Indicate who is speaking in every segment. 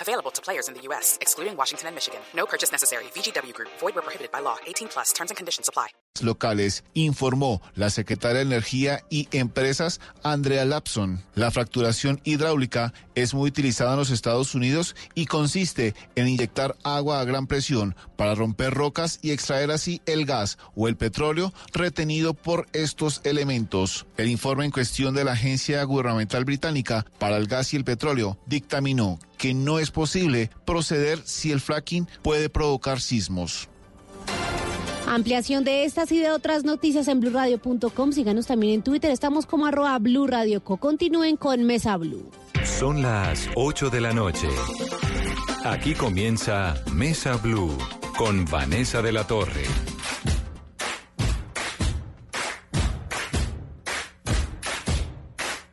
Speaker 1: Available to players in the U.S., excluding Washington and Michigan. No purchase necessary. VGW Group. Void where prohibited by law. 18 plus. Terms and conditions apply.
Speaker 2: locales, informó la secretaria de Energía y Empresas, Andrea Lapson. La fracturación hidráulica es muy utilizada en los Estados Unidos y consiste en inyectar agua a gran presión para romper rocas y extraer así el gas o el petróleo retenido por estos elementos. El informe en cuestión de la Agencia Gubernamental Británica para el Gas y el Petróleo dictaminó que no es posible proceder si el fracking puede provocar sismos.
Speaker 3: Ampliación de estas y de otras noticias en blurradio.com. Síganos también en Twitter. Estamos como arroba blurradioco. Continúen con Mesa Blue.
Speaker 4: Son las 8 de la noche. Aquí comienza Mesa Blue con Vanessa de la Torre.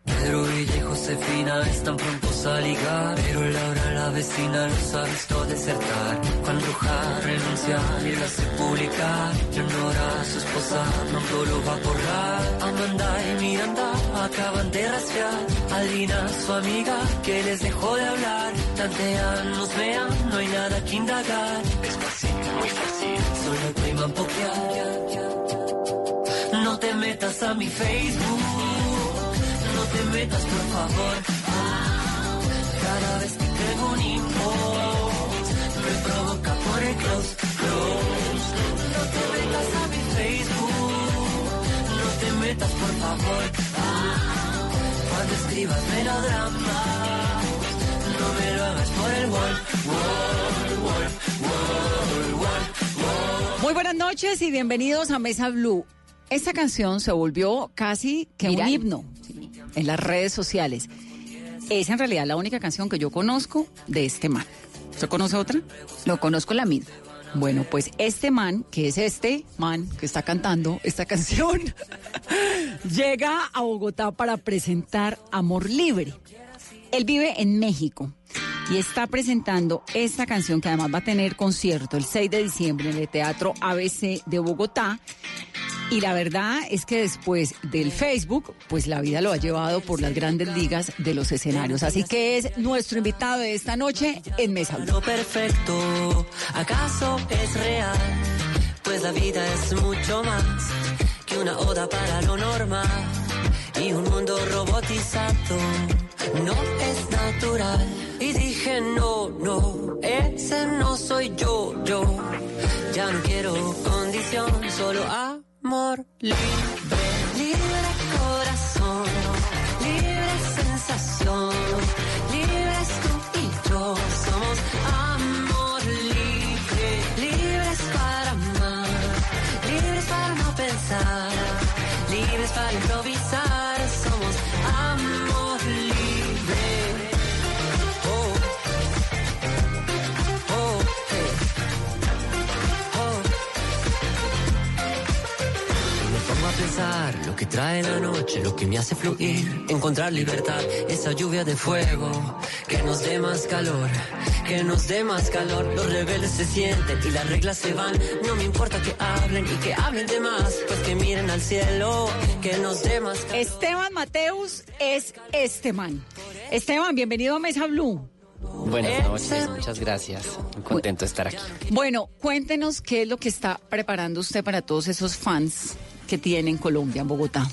Speaker 5: Pedro y Josefina están prontos a pero Laura la vecina los ha visto desertar. Juan Bruja renuncia y lo hace publicar. Leonora, su esposa, pronto lo va a borrar. Amanda y Miranda acaban de rastrear. Alina, su amiga, que les dejó de hablar. Tantean, nos vean, no hay nada que indagar. Es fácil, muy fácil, solo priman pokear. No te metas a mi Facebook no te metas por favor. Ah, cada vez que tengo un inbox me provoca por el close, close. No te metas a mi Facebook, no te metas por favor. Ah, cuando escribas melodrama, no me lo hagas por el wall, wall, wall, wall, wall, wall.
Speaker 6: Muy buenas noches y bienvenidos a Mesa Blue. Esta canción se volvió casi que un himno en las redes sociales. Es en realidad la única canción que yo conozco de este man. ¿Usted conoce otra?
Speaker 7: Lo conozco la misma.
Speaker 6: Bueno, pues este man, que es este man que está cantando esta canción, llega a Bogotá para presentar Amor Libre. Él vive en México y está presentando esta canción que además va a tener concierto el 6 de diciembre en el Teatro ABC de Bogotá. Y la verdad es que después del Facebook, pues la vida lo ha llevado por las grandes ligas de los escenarios. Así que es nuestro invitado de esta noche en Mesa.
Speaker 5: Lo perfecto, ¿acaso es real? Pues la vida es mucho más que una oda para lo normal y un mundo robotizado. No es natural. Y dije, no, no, ese no soy yo, yo. Ya no quiero condición, solo amor libre, libre corazón, libre sensación, libres tú y yo. Somos amor libre, libres para amar, libres para no pensar, libres para improvisar. Pensar lo que trae la noche, lo que me hace fluir, encontrar libertad, esa lluvia de fuego que nos dé más calor, que nos dé más calor. Los rebeldes se sienten y las reglas se van. No me importa que hablen y que hablen de más, pues que miren al cielo, que nos dé más calor.
Speaker 6: Esteban Mateus es este man. Esteban, bienvenido a Mesa Blue.
Speaker 8: Buenas noches, muchas gracias. Muy contento de estar aquí.
Speaker 6: Bueno, cuéntenos qué es lo que está preparando usted para todos esos fans que tiene en Colombia, en Bogotá.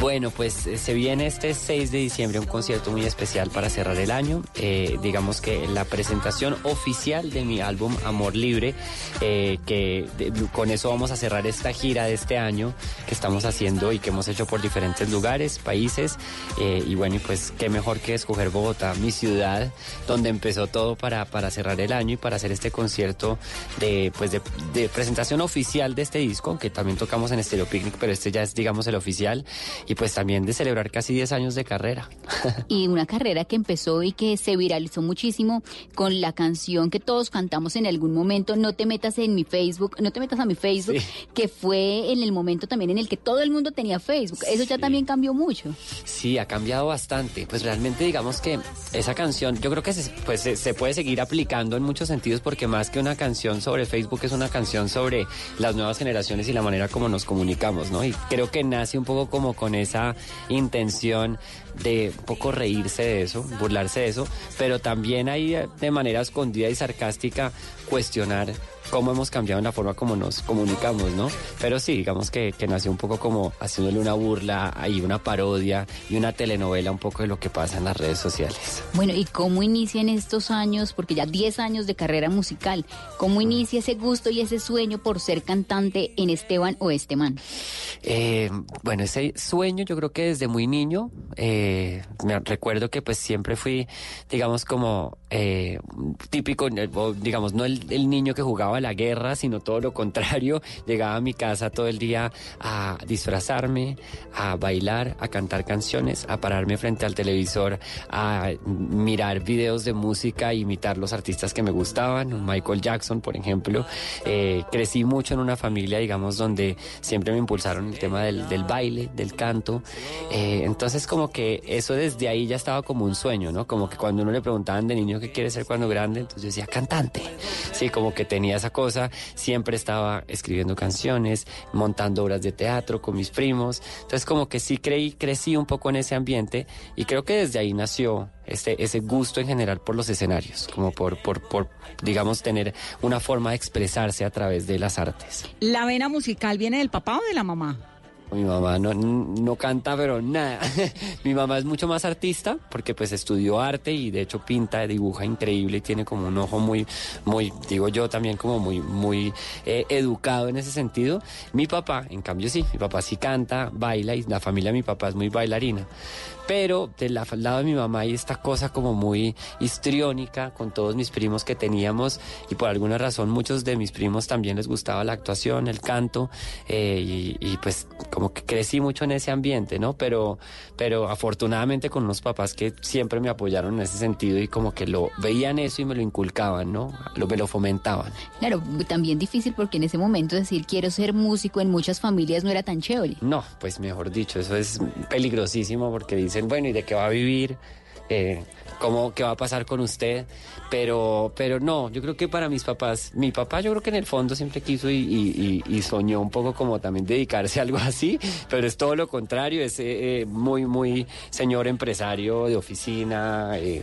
Speaker 8: Bueno, pues eh, se viene este 6 de diciembre un concierto muy especial para cerrar el año. Eh, digamos que la presentación oficial de mi álbum Amor Libre, eh, que con eso vamos a cerrar esta gira de este año que estamos haciendo y que hemos hecho por diferentes lugares, países. Y bueno, pues qué mejor que escoger Bogotá, mi ciudad, donde empezó todo para, para cerrar el año y para hacer este concierto de, pues de, de presentación oficial de este disco, que también tocamos en Stereo Picnic, pero este ya es, digamos, el oficial. Y pues también de celebrar casi 10 años de carrera.
Speaker 7: y una carrera que empezó y que se viralizó muchísimo con la canción que todos cantamos en algún momento, No te metas en mi Facebook, no te metas a mi Facebook, que fue en el momento también en el que todo el mundo tenía Facebook. Eso ya también cambió mucho.
Speaker 8: Sí, ha cambiado bastante. Pues realmente digamos que esa canción, yo creo que se, pues, se puede seguir aplicando en muchos sentidos porque más que una canción sobre Facebook es una canción sobre las nuevas generaciones y la manera como nos comunicamos, ¿no? Y creo que nace un poco como con esa intención de un poco reírse de eso, burlarse de eso, pero también hay de manera escondida y sarcástica cuestionar cómo hemos cambiado en la forma como nos comunicamos, ¿no? Pero sí, digamos que, que nació un poco como haciéndole una burla y una parodia y una telenovela un poco de lo que pasa en las redes sociales.
Speaker 7: Bueno, ¿y cómo inician estos años, porque ya 10 años de carrera musical, cómo inicia ese gusto y ese sueño por ser cantante en Esteban o Esteban?
Speaker 8: Eh, bueno, ese sueño yo creo que desde muy niño, eh, me recuerdo que pues siempre fui, digamos, como eh, típico, digamos, no el, el niño que jugaba la guerra, sino todo lo contrario. Llegaba a mi casa todo el día a disfrazarme, a bailar, a cantar canciones, a pararme frente al televisor, a mirar videos de música, imitar los artistas que me gustaban, Michael Jackson, por ejemplo. Eh, crecí mucho en una familia, digamos, donde siempre me impulsaron el tema del, baile, del canto. Eh, entonces, como que eso desde ahí ya estaba como un sueño, ¿no? Como que cuando uno le preguntaban de niño qué quiere ser cuando grande, entonces yo decía cantante. Sí, como que tenía esa cosa, siempre estaba escribiendo canciones, montando obras de teatro con mis primos. Entonces como que sí creí, crecí un poco en ese ambiente y creo que desde ahí nació este, ese gusto en general por los escenarios, como por, por, por, digamos, tener una forma de expresarse a través de las artes.
Speaker 6: ¿La vena musical viene del papá o de la mamá?
Speaker 8: Mi mamá no, no canta, pero nada. Mi mamá es mucho más artista porque pues estudió arte y de hecho pinta, dibuja increíble y tiene como un ojo muy, muy, digo yo también como muy, muy eh, educado en ese sentido. Mi papá, en cambio sí, mi papá sí canta, baila y la familia de mi papá es muy bailarina pero del lado de mi mamá hay esta cosa como muy histriónica con todos mis primos que teníamos y por alguna razón muchos de mis primos también les gustaba la actuación, el canto eh, y, pues como que crecí mucho en ese ambiente, ¿no? Pero, pero afortunadamente con unos papás que siempre me apoyaron en ese sentido y como que lo veían eso y me lo inculcaban, ¿no? Lo, me lo fomentaban.
Speaker 7: Claro, también difícil porque en ese momento decir quiero ser músico en muchas familias no era tan chévere.
Speaker 8: No, pues mejor dicho, eso es peligrosísimo porque dicen bueno, ¿y de qué va a vivir? Eh, ¿Cómo, qué va a pasar con usted? Pero, pero no, yo creo que para mis papás, mi papá yo creo que en el fondo siempre quiso y, soñó un poco como también dedicarse a algo así, pero es todo lo contrario, es eh, muy, muy señor empresario de oficina, eh,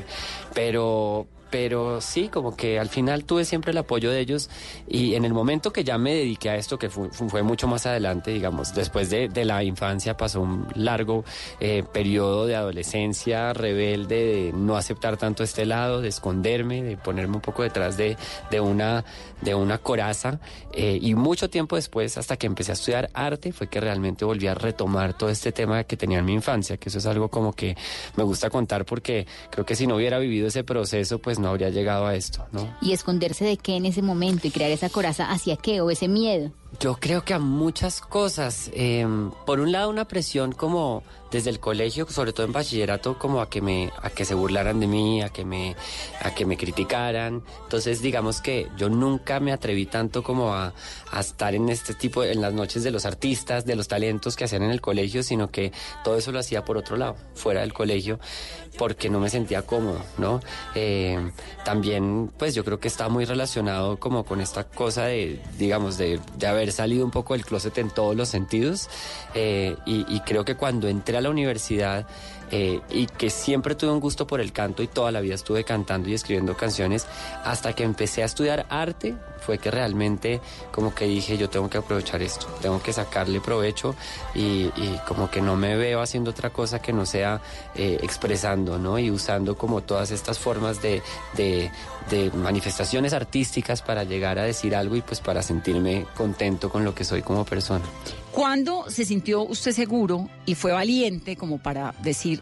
Speaker 8: pero, pero sí, como que al final tuve siempre el apoyo de ellos y en el momento que ya me dediqué a esto, que fue, mucho más adelante, digamos, después de, de la infancia pasó un largo eh, periodo de adolescencia rebelde, de no aceptar tanto este lado, de esconderme, de ponerme un poco detrás de, de una, de una coraza eh, y mucho tiempo después, hasta que empecé a estudiar arte, fue que realmente volví a retomar todo este tema que tenía en mi infancia, que eso es algo como que me gusta contar porque creo que si no hubiera vivido ese proceso, pues no habría llegado a esto, ¿no?
Speaker 7: ¿Y esconderse de qué en ese momento y crear esa coraza hacia qué o ese miedo?
Speaker 8: Yo creo que a muchas cosas. Em, por un lado, una presión como desde el colegio, sobre todo en bachillerato, como a que me, a que se burlaran de mí, a que me, a que me criticaran. Entonces, digamos que yo nunca me atreví tanto como a, a estar en este tipo, en las noches de los artistas, de los talentos que hacían en el colegio, sino que todo eso lo hacía por otro lado, fuera del colegio, porque no me sentía cómodo, ¿no? Em, también, pues yo creo que está muy relacionado como con esta cosa de, digamos, de, de haber salido un poco del closet en todos los sentidos eh, y, creo que cuando entré a la universidad eh, y que siempre tuve un gusto por el canto y toda la vida estuve cantando y escribiendo canciones, hasta que empecé a estudiar arte fue que realmente como que dije yo tengo que aprovechar esto, tengo que sacarle provecho y, como que no me veo haciendo otra cosa que no sea eh, expresando, ¿no? Y usando como todas estas formas de, de, de manifestaciones artísticas para llegar a decir algo y pues para sentirme contento con lo que soy como persona.
Speaker 6: ¿Cuándo se sintió usted seguro y fue valiente como para decir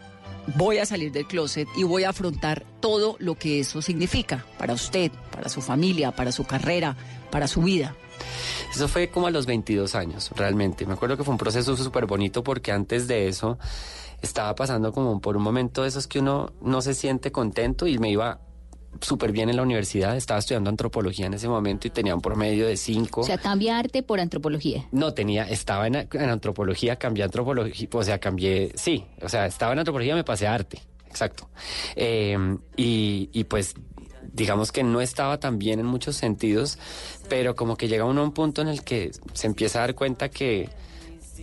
Speaker 6: voy a salir del closet y voy a afrontar todo lo que eso significa para usted, para su familia, para su carrera, para su vida?
Speaker 8: Eso fue como a los 22 años, realmente. Me acuerdo que fue un proceso súper bonito porque antes de eso estaba pasando como por un momento de esos que uno no se siente contento y me iba súper bien en la universidad, estaba estudiando antropología en ese momento y tenía un promedio de cinco.
Speaker 7: O sea, cambia arte por antropología.
Speaker 8: No, tenía, estaba en, en antropología, cambié antropología, o sea, cambié, sí, o sea, estaba en antropología, me pasé a arte, exacto. Eh, y, y pues digamos que no estaba tan bien en muchos sentidos, pero como que llega uno a un punto en el que se empieza a dar cuenta que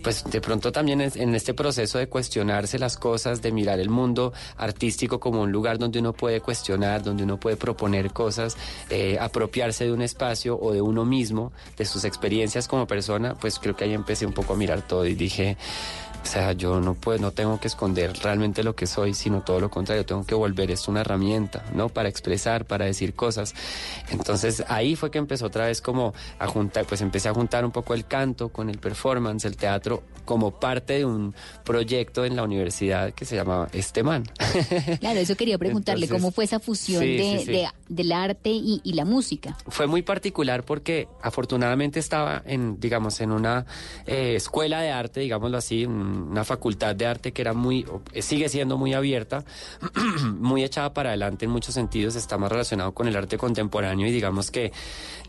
Speaker 8: pues de pronto también en este proceso de cuestionarse las cosas, de mirar el mundo artístico como un lugar donde uno puede cuestionar, donde uno puede proponer cosas, eh, apropiarse de un espacio o de uno mismo, de sus experiencias como persona, pues creo que ahí empecé un poco a mirar todo y dije, o sea, yo no puedo, no tengo que esconder realmente lo que soy, sino todo lo contrario, tengo que volver esto una herramienta, ¿no? Para expresar, para decir cosas. Entonces ahí fue que empezó otra vez como a juntar, pues empecé a juntar un poco el canto con el performance, el teatro, como parte de un proyecto en la universidad que se llamaba Este Man.
Speaker 7: Claro, eso quería preguntarle,
Speaker 8: Entonces,
Speaker 7: ¿cómo fue esa fusión
Speaker 8: sí,
Speaker 7: de,
Speaker 8: sí, sí.
Speaker 7: de- del arte y, y la música?
Speaker 8: fue muy particular porque afortunadamente estaba en, digamos, en una eh, escuela de arte, digámoslo así, un- una facultad de arte que era muy, eh, sigue siendo muy abierta, muy echada para adelante en muchos sentidos, está más relacionado con el arte contemporáneo y digamos que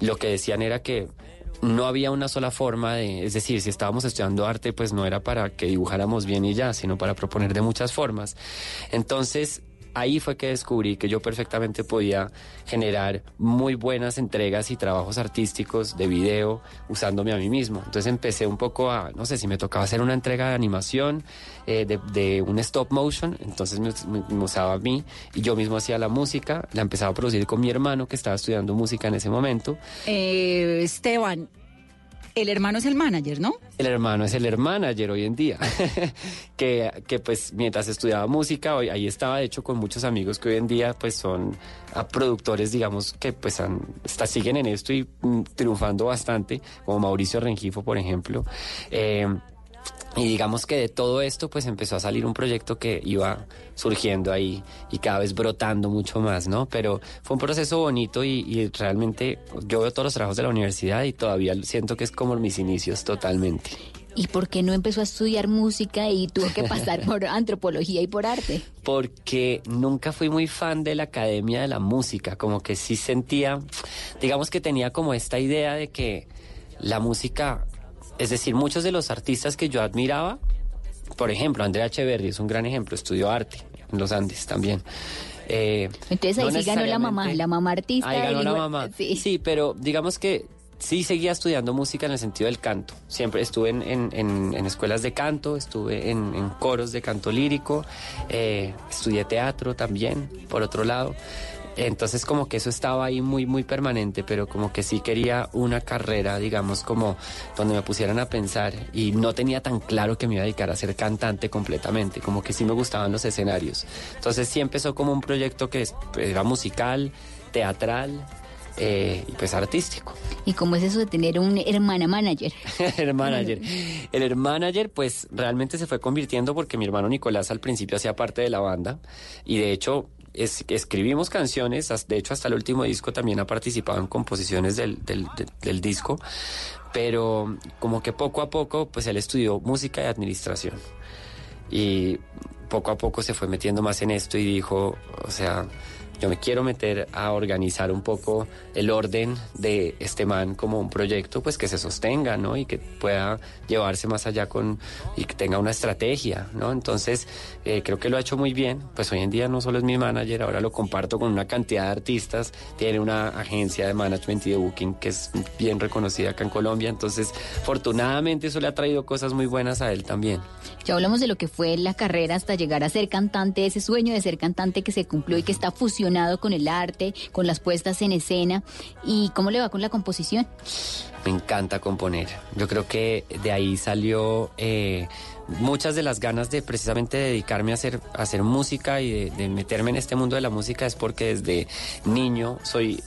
Speaker 8: lo que decían era que no había una sola forma de, es decir, si estábamos estudiando arte, pues no era para que dibujáramos bien y ya, sino para proponer de muchas formas. Entonces, ahí fue que descubrí que yo perfectamente podía generar muy buenas entregas y trabajos artísticos de video usándome a mí mismo. Entonces empecé un poco a, no sé, si me tocaba hacer una entrega de animación, eh, de, un stop motion, entonces me, me- me usaba a mí y yo mismo hacía la música, la empezaba a producir con mi hermano que estaba estudiando música en ese momento.
Speaker 6: Eh, Esteban, el hermano es el manager, ¿no?
Speaker 8: El hermano es el hermanager hoy en día, que, que pues mientras estudiaba música, hoy, ahí estaba de hecho con muchos amigos que hoy en día pues son productores, digamos, que pues han- siguen en esto y mm, triunfando bastante, como Mauricio Rengifo, por ejemplo. Eh, y digamos que de todo esto pues empezó a salir un proyecto que iba surgiendo ahí y cada vez brotando mucho más, ¿no? Pero fue un proceso bonito y, y realmente yo veo todos los trabajos de la universidad y todavía siento que es como mis inicios totalmente.
Speaker 7: ¿Y por qué no empezó a estudiar música y tuvo que pasar por antropología y por arte?
Speaker 8: porque nunca fui muy fan de la academia de la música, como que sí sentía, digamos que tenía como esta idea de que la música, es decir, muchos de los artistas que yo admiraba, por ejemplo, Andrea Echeverry es un gran ejemplo, estudió arte en los Andes también. Eh,
Speaker 7: Entonces ahí
Speaker 8: no
Speaker 7: sí ganó la mamá, la mamá artista.
Speaker 8: Ahí ganó la mamá.
Speaker 7: Sí.
Speaker 8: Sí, pero digamos que sí seguía estudiando música en el sentido del canto. Siempre estuve en, en- en- en escuelas de canto, estuve en, en coros de canto lírico, eh, estudié teatro también, por otro lado. Entonces como que eso estaba ahí muy, muy permanente, pero como que sí quería una carrera, digamos, como donde me pusieran a pensar y no tenía tan claro que me iba a dedicar a ser cantante completamente, como que sí me gustaban los escenarios. Entonces sí empezó como un proyecto que es- era musical, teatral eh, y pues artístico.
Speaker 7: ¿Y cómo es eso de tener un hermana manager?
Speaker 8: el manager. El her- manager, pues realmente se fue convirtiendo porque mi hermano Nicolás al principio hacía parte de la banda y de hecho es- escribimos canciones, de hecho hasta el último disco también ha participado en composiciones del- del- del disco, pero como que poco a poco pues él estudió música y administración. Y poco a poco se fue metiendo más en esto y dijo, o sea, yo me quiero meter a organizar un poco el orden de este man como un proyecto pues que se sostenga, ¿no? Y que pueda llevarse más allá con y que tenga una estrategia, ¿no? Entonces, eh, creo que lo ha hecho muy bien. Pues hoy en día no solo es mi manager, ahora lo comparto con una cantidad de artistas. Tiene una agencia de management y de booking que es bien reconocida acá en Colombia. Entonces, afortunadamente eso le ha traído cosas muy buenas a él también.
Speaker 7: Ya hablamos de lo que fue la carrera hasta llegar a ser cantante, ese sueño de ser cantante que se cumplió y que está fusionado con el arte, con las puestas en escena. ¿Y cómo le va con la composición?
Speaker 8: Me encanta componer. Yo creo que de ahí salió eh, muchas de las ganas de precisamente dedicarme a hacer, música y de, meterme en este mundo de la música es porque desde niño soy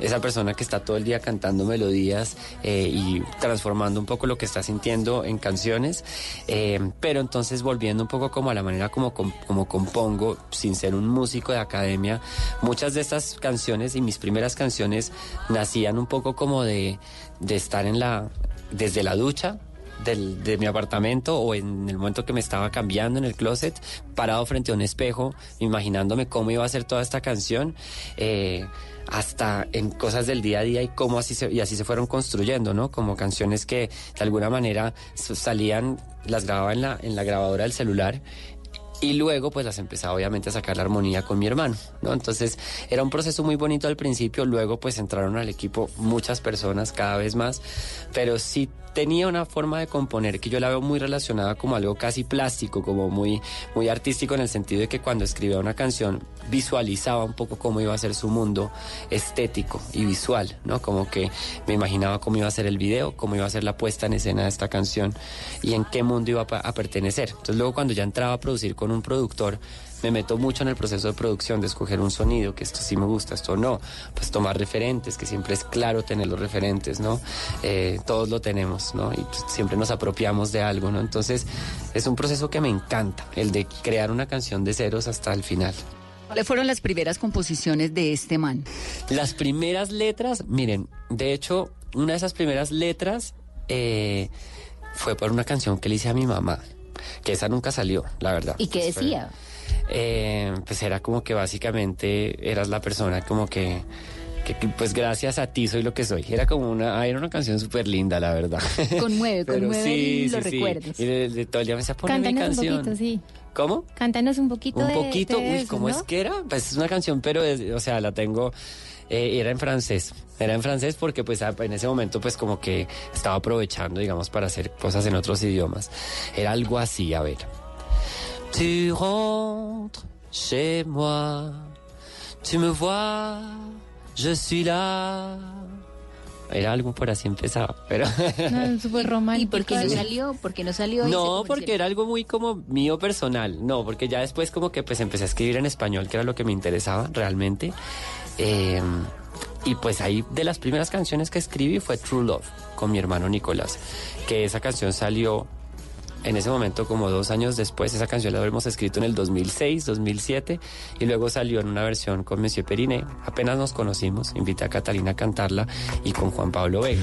Speaker 8: esa persona que está todo el día cantando melodías eh, y transformando un poco lo que está sintiendo en canciones. Eh, pero entonces volviendo un poco como a la manera como, com- como compongo, sin ser un músico de academia, muchas de estas canciones y mis primeras canciones nacían un poco como de, de estar en la, desde la ducha del- de mi apartamento o en el momento que me estaba cambiando en el closet, parado frente a un espejo, imaginándome cómo iba a ser toda esta canción, eh, hasta en cosas del día a día y cómo así se, y así se fueron construyendo, ¿no? Como canciones que de alguna manera salían, las grababa en la, en la grabadora del celular y luego pues las empezaba obviamente a sacar la armonía con mi hermano, ¿no? Entonces era un proceso muy bonito al principio, luego pues entraron al equipo muchas personas cada vez más, pero sí tenía una forma de componer que yo la veo muy relacionada como algo casi plástico, como muy, muy artístico en el sentido de que cuando escribía una canción visualizaba un poco cómo iba a ser su mundo estético y visual, ¿no? Como que me imaginaba cómo iba a ser el video, cómo iba a ser la puesta en escena de esta canción y en qué mundo iba a, pertenecer. Entonces luego cuando ya entraba a producir con un productor, me meto mucho en el proceso de producción, de escoger un sonido, que esto sí me gusta, esto no. Pues tomar referentes, que siempre es claro tener los referentes, ¿no? Eh, todos lo tenemos, ¿no? Y pues, siempre nos apropiamos de algo, ¿no? Entonces es un proceso que me encanta, el de crear una canción de ceros hasta el final.
Speaker 6: ¿Cuáles fueron las primeras composiciones de este man?
Speaker 8: Las primeras letras, miren, de hecho, una de esas primeras letras eh, fue por una canción que le hice a mi mamá, que esa nunca salió, la verdad.
Speaker 7: ¿Y qué
Speaker 8: Pues
Speaker 7: decía?
Speaker 8: eh, pues era como que básicamente eras la persona como que, que, que, pues gracias a ti soy lo que soy. Era como una, era una canción súper linda, la verdad.
Speaker 7: Conmueve,
Speaker 8: Pero
Speaker 7: conmueve
Speaker 8: sí,
Speaker 7: los
Speaker 8: sí, sí.
Speaker 7: recuerdos.
Speaker 8: Y de, de todo el día me decía, ponme mi
Speaker 3: un
Speaker 8: canción.
Speaker 3: poquito, sí.
Speaker 8: ¿Cómo?
Speaker 3: Cántanos un poquito
Speaker 8: Un
Speaker 3: de-
Speaker 8: poquito,
Speaker 3: de
Speaker 8: uy,
Speaker 3: eso,
Speaker 8: ¿cómo
Speaker 3: ¿no?
Speaker 8: es que era? Pues es una canción, pero, es- o sea, la tengo, eh, era en francés. Era en francés porque, pues, a- en ese momento, pues, como que estaba aprovechando, digamos, para hacer cosas en otros idiomas. Era algo así, a ver. Tu rentres chez moi, tu me vois, je suis là. Era algo por así empezaba, pero...
Speaker 3: No, súper
Speaker 7: ¿Y
Speaker 3: romántico.
Speaker 7: por qué no salió? ¿Por qué no salió? y
Speaker 8: No, porque era algo muy como mío personal. No, porque ya después como que pues empecé a escribir en español, que era lo que me interesaba realmente. Eh, y pues ahí de las primeras canciones que escribí fue True Love con mi hermano Nicolás, que esa canción salió en ese momento como dos años después. Esa canción la habíamos escrito en el 2006, 2007 y luego salió en una versión con Monsieur Periné. Apenas nos conocimos, invité a Catalina a cantarla y con Juan Pablo Vega.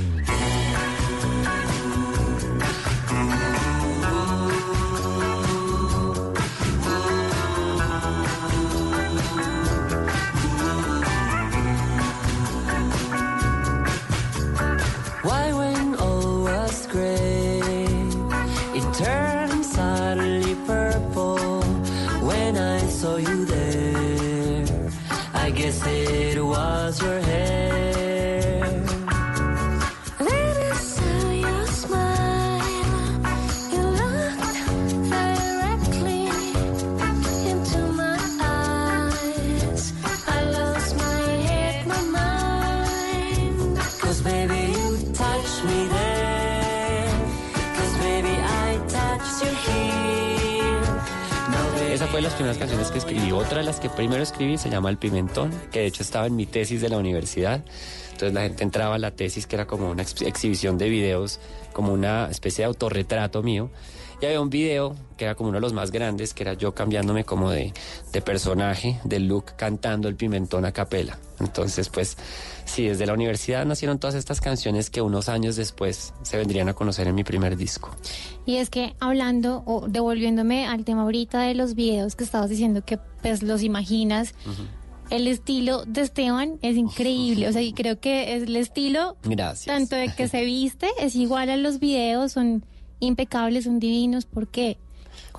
Speaker 8: Que primero escribí se llama El Pimentón, que de hecho estaba en mi tesis de la universidad. Entonces la gente entraba a la tesis, que era como una ex- exhibición de videos, como una especie de autorretrato mío. Y había un video que era como uno de los más grandes, que era yo cambiándome como de, de personaje, de look, cantando el pimentón a capela. Entonces, pues, sí, desde la universidad nacieron todas estas canciones que unos años después se vendrían a conocer en mi primer disco.
Speaker 3: Y es que hablando o devolviéndome al tema ahorita de los videos que estabas diciendo que pues los imaginas, el estilo de Esteban es increíble, o sea, y creo que es el estilo
Speaker 8: Gracias.
Speaker 3: tanto de que se viste es igual a los videos, son impecables, son divinos, ¿por qué?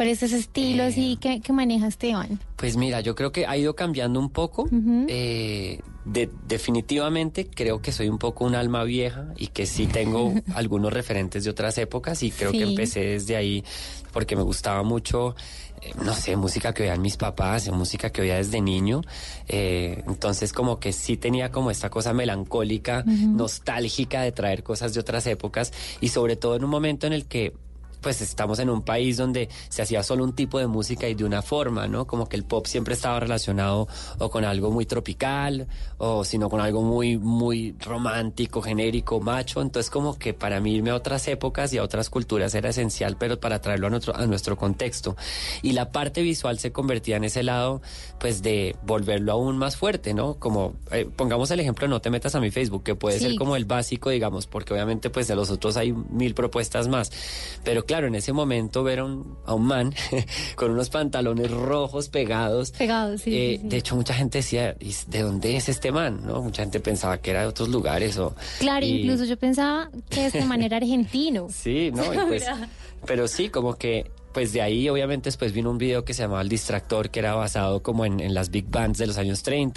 Speaker 3: ¿Cuál es ese estilo así que, que maneja Esteban?
Speaker 8: Pues mira, yo creo que ha ido cambiando un poco. Eh, de- definitivamente creo que soy un poco un alma vieja y que sí tengo algunos referentes de otras épocas y creo que empecé desde ahí porque me gustaba mucho, eh, no sé, música que oían mis papás, música que oía desde niño. Eh, entonces como que sí tenía como esta cosa melancólica, nostálgica de traer cosas de otras épocas y sobre todo en un momento en el que pues estamos en un país donde se hacía solo un tipo de música y de una forma, ¿no? Como que el pop siempre estaba relacionado o con algo muy tropical o sino con algo muy, muy romántico, genérico, macho. Entonces como que para mí irme a otras épocas y a otras culturas era esencial, pero para traerlo a nuestro, a nuestro contexto. Y la parte visual se convertía en ese lado, pues de volverlo aún más fuerte, ¿no? Como, eh, pongamos el ejemplo, no te metas a mi Facebook, que puede
Speaker 3: Sí.
Speaker 8: ser como el básico, digamos, porque obviamente pues de los otros hay mil propuestas más. Pero claro, en ese momento ver a un, a un man con unos pantalones rojos pegados.
Speaker 3: Pegados, sí,
Speaker 8: eh,
Speaker 3: sí, sí.
Speaker 8: De hecho, mucha gente decía, "¿Y ¿de dónde es este man? ¿No? Mucha gente pensaba que era de otros lugares o...
Speaker 3: Claro,
Speaker 8: y-
Speaker 3: incluso yo pensaba que este man era argentino.
Speaker 8: Sí, ¿no? Y pues, pero sí, como que, pues de ahí obviamente después vino un video que se llamaba El Distractor, que era basado como en, en las big bands de los años 30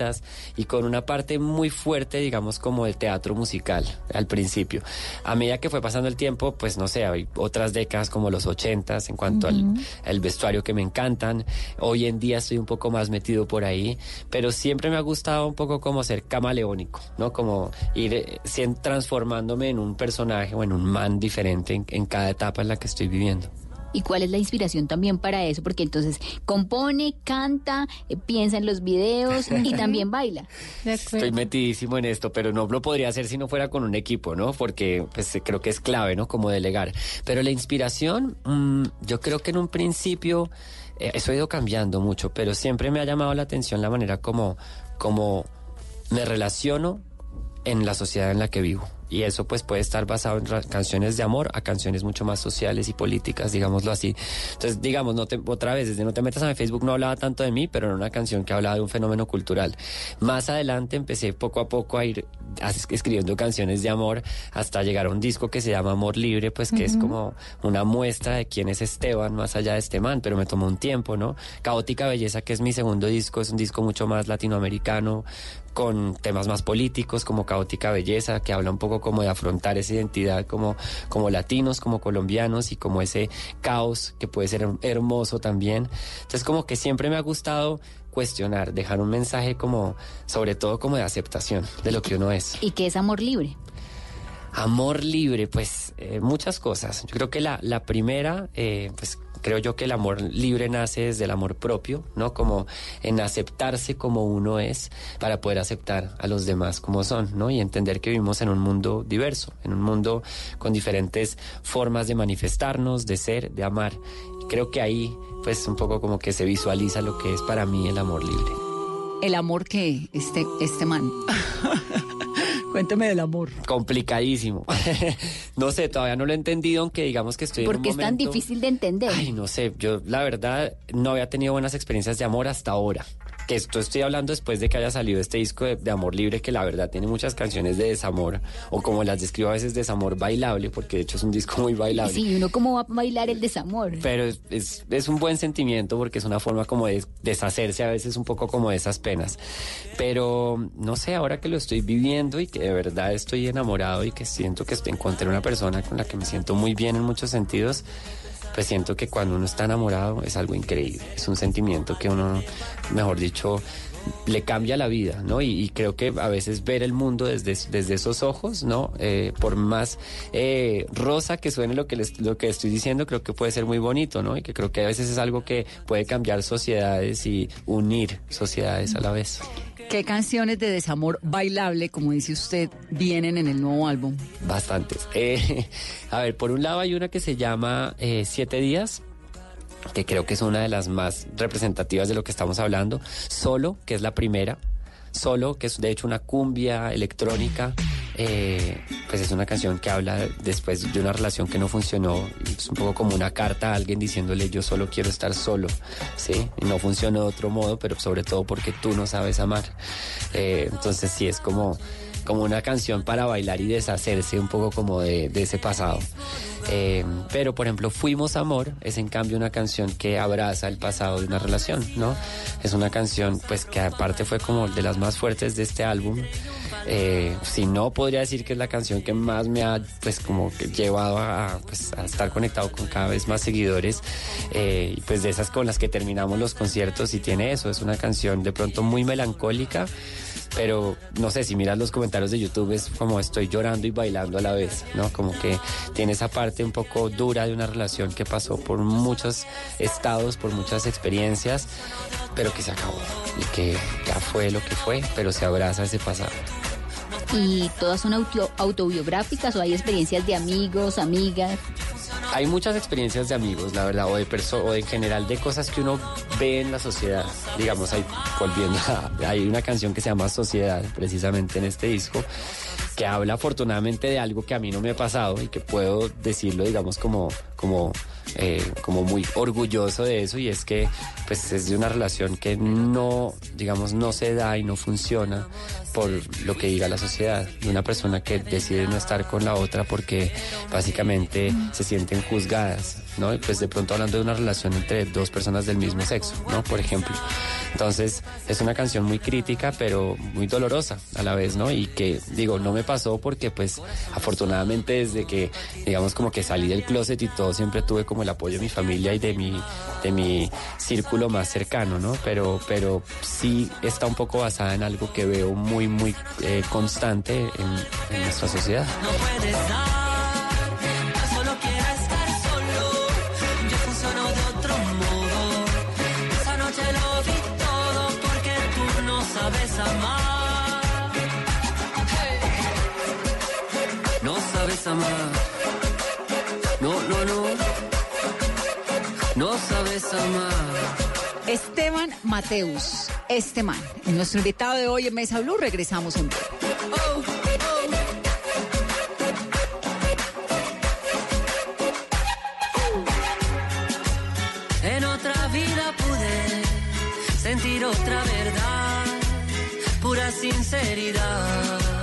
Speaker 8: y con una parte muy fuerte, digamos, como el teatro musical al principio. A medida que fue pasando el tiempo, pues no sé, hay otras décadas como los 80 en cuanto al vestuario que me encantan. Hoy en día estoy un poco más metido por ahí, pero siempre me ha gustado un poco como ser camaleónico, ¿no? Como ir eh, transformándome en un personaje o en un man diferente en, en cada etapa en la que estoy viviendo.
Speaker 7: ¿Y cuál es la inspiración también para eso? Porque entonces compone, canta, eh, piensa en los videos y también baila.
Speaker 8: Estoy metidísimo en esto, pero no lo podría hacer si no fuera con un equipo, ¿no? Porque pues creo que es clave, ¿no? Como delegar. Pero la inspiración, mm, yo creo que en un principio, eh, eso ha ido cambiando mucho, pero siempre me ha llamado la atención la manera como, como me relaciono en la sociedad en la que vivo. Y eso pues puede estar basado en canciones de amor a canciones mucho más sociales y políticas, digámoslo así. Entonces, digamos, no te, otra vez, desde No te metas a mi Facebook no hablaba tanto de mí, pero era una canción que hablaba de un fenómeno cultural. Más adelante empecé poco a poco a ir escribiendo canciones de amor hasta llegar a un disco que se llama Amor Libre, pues que es como una muestra de quién es Esteban más allá de este man, pero me tomó un tiempo, ¿no? Caótica Belleza, que es mi segundo disco, es un disco mucho más latinoamericano, con temas más políticos como Caótica Belleza, que habla un poco como de afrontar esa identidad como, como latinos, como colombianos y como ese caos que puede ser her- hermoso también. Entonces como que siempre me ha gustado cuestionar, dejar un mensaje como, sobre todo como de aceptación de lo que uno es.
Speaker 7: ¿Y qué es amor libre?
Speaker 8: Amor libre, pues eh, muchas cosas. Yo creo que la, la primera, eh, pues creo yo que el amor libre nace desde el amor propio, ¿no? Como en aceptarse como uno es para poder aceptar a los demás como son, ¿no? Y entender que vivimos en un mundo diverso, en un mundo con diferentes formas de manifestarnos, de ser, de amar. Creo que ahí, pues un poco como que se visualiza lo que es para mí el amor libre.
Speaker 6: El amor que este, este man. Cuénteme del amor.
Speaker 8: Complicadísimo. no sé, todavía no lo he entendido, aunque digamos que estoy en un
Speaker 7: Porque es tan difícil de entender.
Speaker 8: Ay, no sé, yo la verdad no había tenido buenas experiencias de amor hasta ahora. Que esto estoy hablando después de que haya salido este disco de, de amor libre, que la verdad tiene muchas canciones de desamor, o como las describo a veces, desamor bailable, porque de hecho es un disco muy bailable.
Speaker 7: Sí, uno cómo va a bailar el desamor.
Speaker 8: Pero es, es, es un buen sentimiento porque es una forma como de deshacerse a veces un poco como de esas penas. Pero no sé, ahora que lo estoy viviendo y que de verdad estoy enamorado y que siento que encontré una persona con la que me siento muy bien en muchos sentidos, pues siento que cuando uno está enamorado es algo increíble. Es un sentimiento que uno, mejor dicho, le cambia la vida, ¿no? Y, creo que a veces ver el mundo desde, desde esos ojos, ¿no? Eh, por más eh, rosa que suene lo que, les, lo que estoy diciendo, creo que puede ser muy bonito, ¿no? Y que creo que a veces es algo que puede cambiar sociedades y unir sociedades a la vez.
Speaker 6: ¿Qué canciones de desamor bailable, como dice usted, vienen en el nuevo álbum?
Speaker 8: Bastantes. Eh, a ver, por un lado hay una que se llama eh, Siete Días, que creo que es una de las más representativas de lo que estamos hablando. Solo, que es la primera. Solo, que es de hecho una cumbia electrónica. Eh, pues es una canción que habla después de una relación que no funcionó. Es un poco como una carta a alguien diciéndole yo solo quiero estar solo. ¿sí? No funcionó de otro modo, pero sobre todo porque tú no sabes amar. Eh, entonces sí, es como como una canción para bailar y deshacerse un poco como de, de ese pasado. Eh, pero, por ejemplo, Fuimos Amor es en cambio una canción que abraza el pasado de una relación, ¿no? Es una canción, pues, que aparte fue como de las más fuertes de este álbum. Eh, si no, podría decir que es la canción que más me ha, pues, como que llevado a, pues, a estar conectado con cada vez más seguidores. Eh, pues de esas con las que terminamos los conciertos y tiene eso, es una canción de pronto muy melancólica pero no sé, si miras los comentarios de YouTube es como estoy llorando y bailando a la vez, ¿no? Como que tiene esa parte un poco dura de una relación que pasó por muchos estados, por muchas experiencias, pero que se acabó y que ya fue lo que fue, pero se abraza ese pasado.
Speaker 7: ¿Y todas son auto- autobiográficas o hay experiencias de amigos, amigas?
Speaker 8: Hay muchas experiencias de amigos, la verdad, o de perso o en general de cosas que uno ve en la sociedad. Digamos, hay, volviendo a, hay una canción que se llama Sociedad, precisamente en este disco, que habla afortunadamente de algo que a mí no me ha pasado y que puedo decirlo, digamos, como, como, eh, como muy orgulloso de eso, y es que pues es de una relación que no, digamos, no se da y no funciona por lo que diga la sociedad, de una persona que decide no estar con la otra porque básicamente se sienten juzgadas, ¿no? Y pues de pronto hablando de una relación entre dos personas del mismo sexo, ¿no? Por ejemplo. Entonces es una canción muy crítica, pero muy dolorosa a la vez, ¿no? Y que digo, no me pasó porque pues afortunadamente desde que, digamos, como que salí del closet y todo, siempre tuve como el apoyo de mi familia y de mi, de mi círculo más cercano, ¿no? Pero, pero sí está un poco basada en algo que veo muy, muy eh, constante en, nuestra sociedad.
Speaker 5: No puedes dar, solo quiero estar solo. Yo funciono de otro modo. Esa noche lo vi todo porque tú no sabes amar. No sabes amar. No, no, no. No sabes amar.
Speaker 6: Esteban Mateus, este man, es nuestro invitado de hoy en Mesa Blue. Regresamos en breve.
Speaker 5: En otra vida pude sentir otra verdad, pura sinceridad.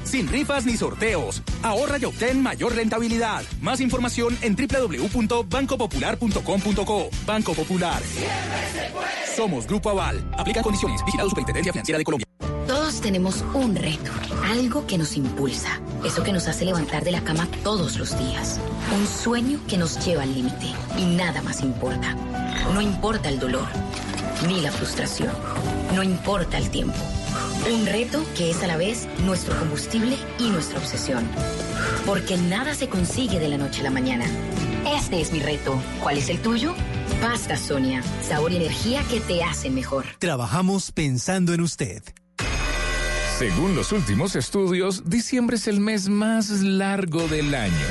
Speaker 9: Sin rifas ni sorteos. Ahorra y obtén mayor rentabilidad. Más información en www.bancopopular.com.co. Banco Popular. Somos Grupo Aval. Aplica condiciones. Vigilado Superintendencia Financiera de Colombia.
Speaker 10: Todos tenemos un reto, algo que nos impulsa, eso que nos hace levantar de la cama todos los días, un sueño que nos lleva al límite y nada más importa. No importa el dolor, ni la frustración, no importa el tiempo. Un reto que es a la vez nuestro combustible y nuestra obsesión. Porque nada se consigue de la noche a la mañana. Este es mi reto. ¿Cuál es el tuyo? Pasta Sonia, sabor y energía que te hacen mejor.
Speaker 9: Trabajamos pensando en usted.
Speaker 11: Según los últimos estudios, diciembre es el mes más largo del año.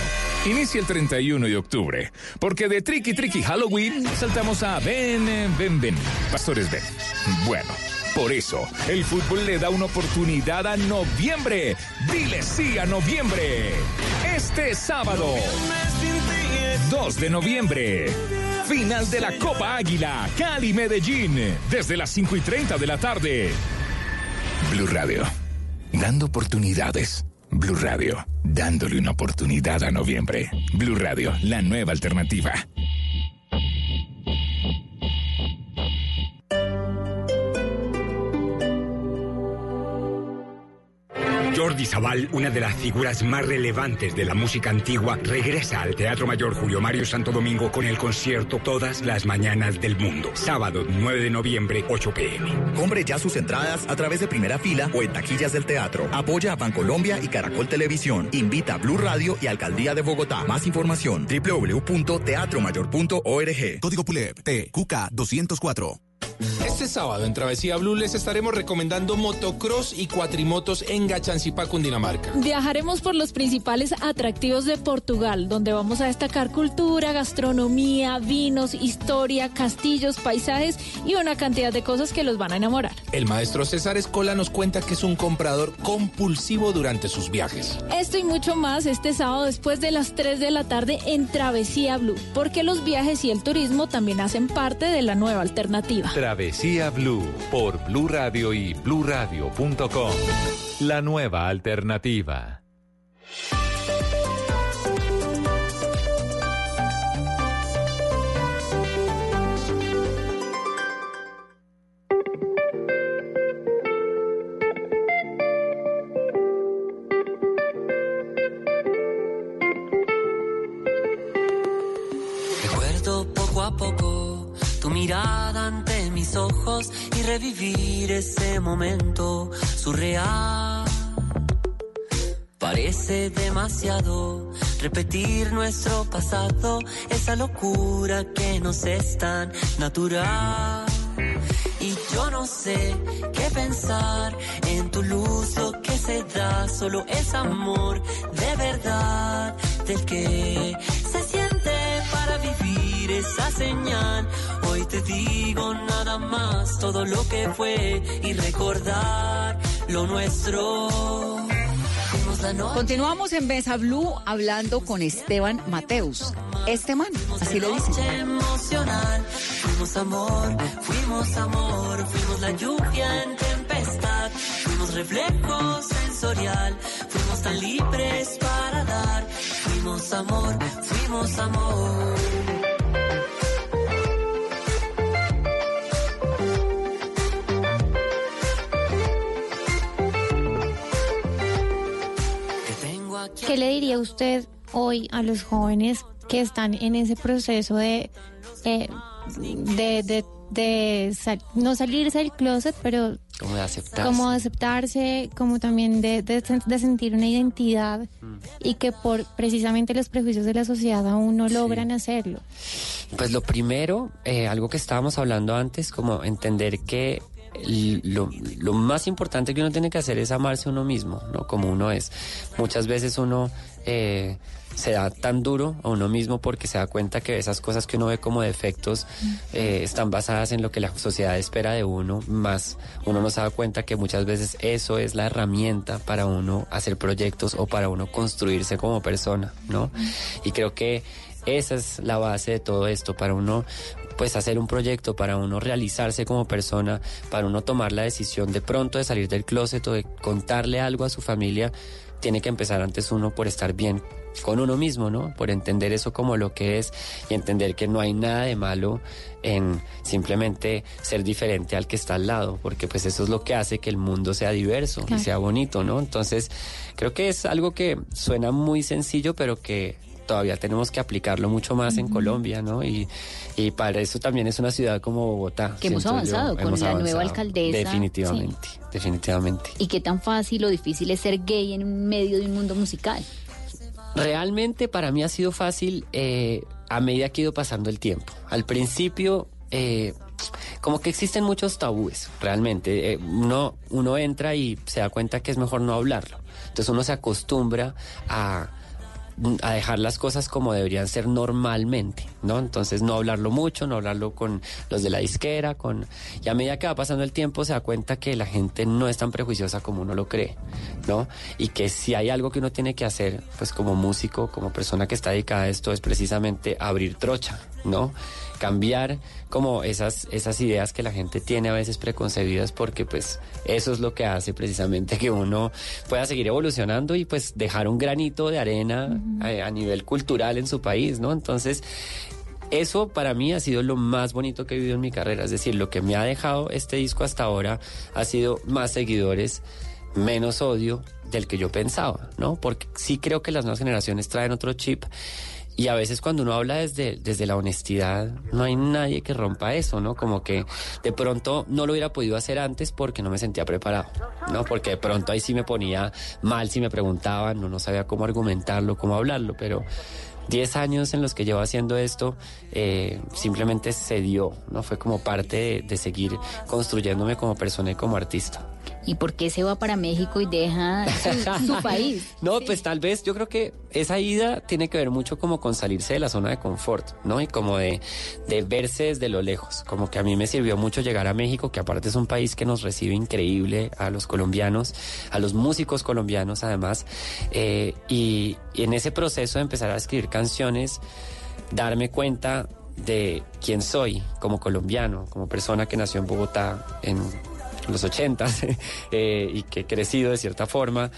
Speaker 11: Inicia el 31 de octubre, porque de Tricky Tricky Halloween saltamos a Ven, eh, ven, ven, Pastores ven. Bueno, por eso, el fútbol le da una oportunidad a noviembre. Dile sí a noviembre. Este sábado, 2 de noviembre. Final de la Copa Águila, Cali Medellín, desde las 5 y 30 de la tarde. Blue Radio, dando oportunidades. Blue Radio, dándole una oportunidad a noviembre. Blue Radio, la nueva alternativa.
Speaker 12: Jordi Zabal, una de las figuras más relevantes de la música antigua, regresa al Teatro Mayor Julio Mario Santo Domingo con el concierto Todas las Mañanas del Mundo. Sábado 9 de noviembre, 8 pm.
Speaker 13: Compre ya sus entradas a través de primera fila o en taquillas del teatro. Apoya a Bancolombia y Caracol Televisión. Invita a Blue Radio y Alcaldía de Bogotá. Más información www.teatromayor.org.
Speaker 9: Código PULEP TQK 204.
Speaker 14: Este sábado en Travesía Blue les estaremos recomendando motocross y cuatrimotos en Gachancipá, Cundinamarca.
Speaker 15: Viajaremos por los principales atractivos de Portugal, donde vamos a destacar cultura, gastronomía, vinos, historia, castillos, paisajes y una cantidad de cosas que los van a enamorar.
Speaker 14: El maestro César Escola nos cuenta que es un comprador compulsivo durante sus viajes.
Speaker 15: Esto y mucho más este sábado después de las 3 de la tarde en Travesía Blue, porque los viajes y el turismo también hacen parte de la nueva alternativa.
Speaker 4: Travesía Blue por Blue Radio y bluradio.com. La nueva alternativa.
Speaker 5: Revivir ese momento surreal. Parece demasiado repetir nuestro pasado, esa locura que nos es tan natural. Y yo no sé qué pensar en tu luz, lo que se da, solo es amor de verdad, del que se siente para vivir esa señal. Hoy te digo nada más, todo lo que fue y recordar lo nuestro.
Speaker 6: Continuamos en Besa Blue hablando con Esteban Mateus. Este man, así le dicen.
Speaker 5: Fuimos amor, fuimos amor, fuimos la lluvia en tempestad, fuimos reflejo sensorial, fuimos tan libres para dar, fuimos amor, fuimos amor.
Speaker 3: ¿Qué le diría usted hoy a los jóvenes que están en ese proceso de, eh, de, de, de sal- no salirse del closet, pero
Speaker 8: Como de aceptarse.
Speaker 3: como aceptarse, como también de, de, sen- de sentir una identidad y que por precisamente los prejuicios de la sociedad aún no logran hacerlo?
Speaker 8: Pues lo primero, eh, algo que estábamos hablando antes, como entender que lo, lo más importante que uno tiene que hacer es amarse a uno mismo, ¿no? Como uno es. Muchas veces uno eh, se da tan duro a uno mismo porque se da cuenta que esas cosas que uno ve como defectos eh, están basadas en lo que la sociedad espera de uno, más uno no se da cuenta que muchas veces eso es la herramienta para uno hacer proyectos o para uno construirse como persona, ¿no? Y creo que esa es la base de todo esto, para uno pues hacer un proyecto, para uno realizarse como persona, para uno tomar la decisión de pronto de salir del closet o de contarle algo a su familia, tiene que empezar antes uno por estar bien con uno mismo, ¿no? Por entender eso como lo que es y entender que no hay nada de malo en simplemente ser diferente al que está al lado, porque pues eso es lo que hace que el mundo sea diverso
Speaker 16: Claro.
Speaker 8: y sea bonito, ¿no? Entonces, creo que es algo que suena muy sencillo, pero que todavía tenemos que aplicarlo mucho más en Colombia, ¿no? Y, y para eso también es una ciudad como Bogotá.
Speaker 7: Que hemos
Speaker 8: yo.
Speaker 7: avanzado con
Speaker 8: Hemos
Speaker 7: la nueva alcaldesa.
Speaker 8: Definitivamente, definitivamente.
Speaker 7: ¿Y qué tan fácil o difícil es ser gay en medio de un mundo musical?
Speaker 8: Realmente para mí ha sido fácil eh, a medida que ha ido pasando el tiempo. Al principio, eh, como que existen muchos tabúes, realmente. Eh, uno, uno entra y se da cuenta que es mejor no hablarlo. Entonces uno se acostumbra a a dejar las cosas como deberían ser normalmente, ¿no? Entonces no hablarlo mucho, no hablarlo con los de la disquera, con y a medida que va pasando el tiempo se da cuenta que la gente no es tan prejuiciosa como uno lo cree, ¿no? Y que si hay algo que uno tiene que hacer, pues como músico, como persona que está dedicada a esto, es precisamente abrir trocha, ¿no? Cambiar como esas, esas ideas que la gente tiene a veces preconcebidas porque pues eso es lo que hace precisamente que uno pueda seguir evolucionando y pues dejar un granito de arena eh, a, nivel cultural en su país, ¿no? Entonces, eso para mí ha sido lo más bonito que he vivido en mi carrera, es decir, lo que me ha dejado este disco hasta ahora ha sido más seguidores, menos odio del que yo pensaba, ¿no? Porque sí creo que las nuevas generaciones traen otro chip y a veces cuando uno habla desde, desde la honestidad, no hay nadie que rompa eso, ¿no? Como que de pronto no lo hubiera podido hacer antes porque no me sentía preparado, ¿no? Porque de pronto ahí sí me ponía mal si me preguntaban, no, no sabía cómo argumentarlo, cómo hablarlo, pero 10 años en los que llevo haciendo esto, eh, simplemente se dio, ¿no? Fue como parte de, de seguir construyéndome como persona y como artista.
Speaker 7: ¿Y por qué se va para México y deja su, su país?
Speaker 8: No, pues tal vez yo creo que esa ida tiene que ver mucho como con salirse de la zona de confort, ¿no? Y como de, de verse desde lo lejos. Como que a mí me sirvió mucho llegar a México, que aparte es un país que nos recibe increíble a los colombianos, a los músicos colombianos además. Eh, y, y en ese proceso de empezar a escribir canciones, darme cuenta de quién soy como colombiano, como persona que nació en Bogotá en los ochentas eh, y que he crecido de cierta forma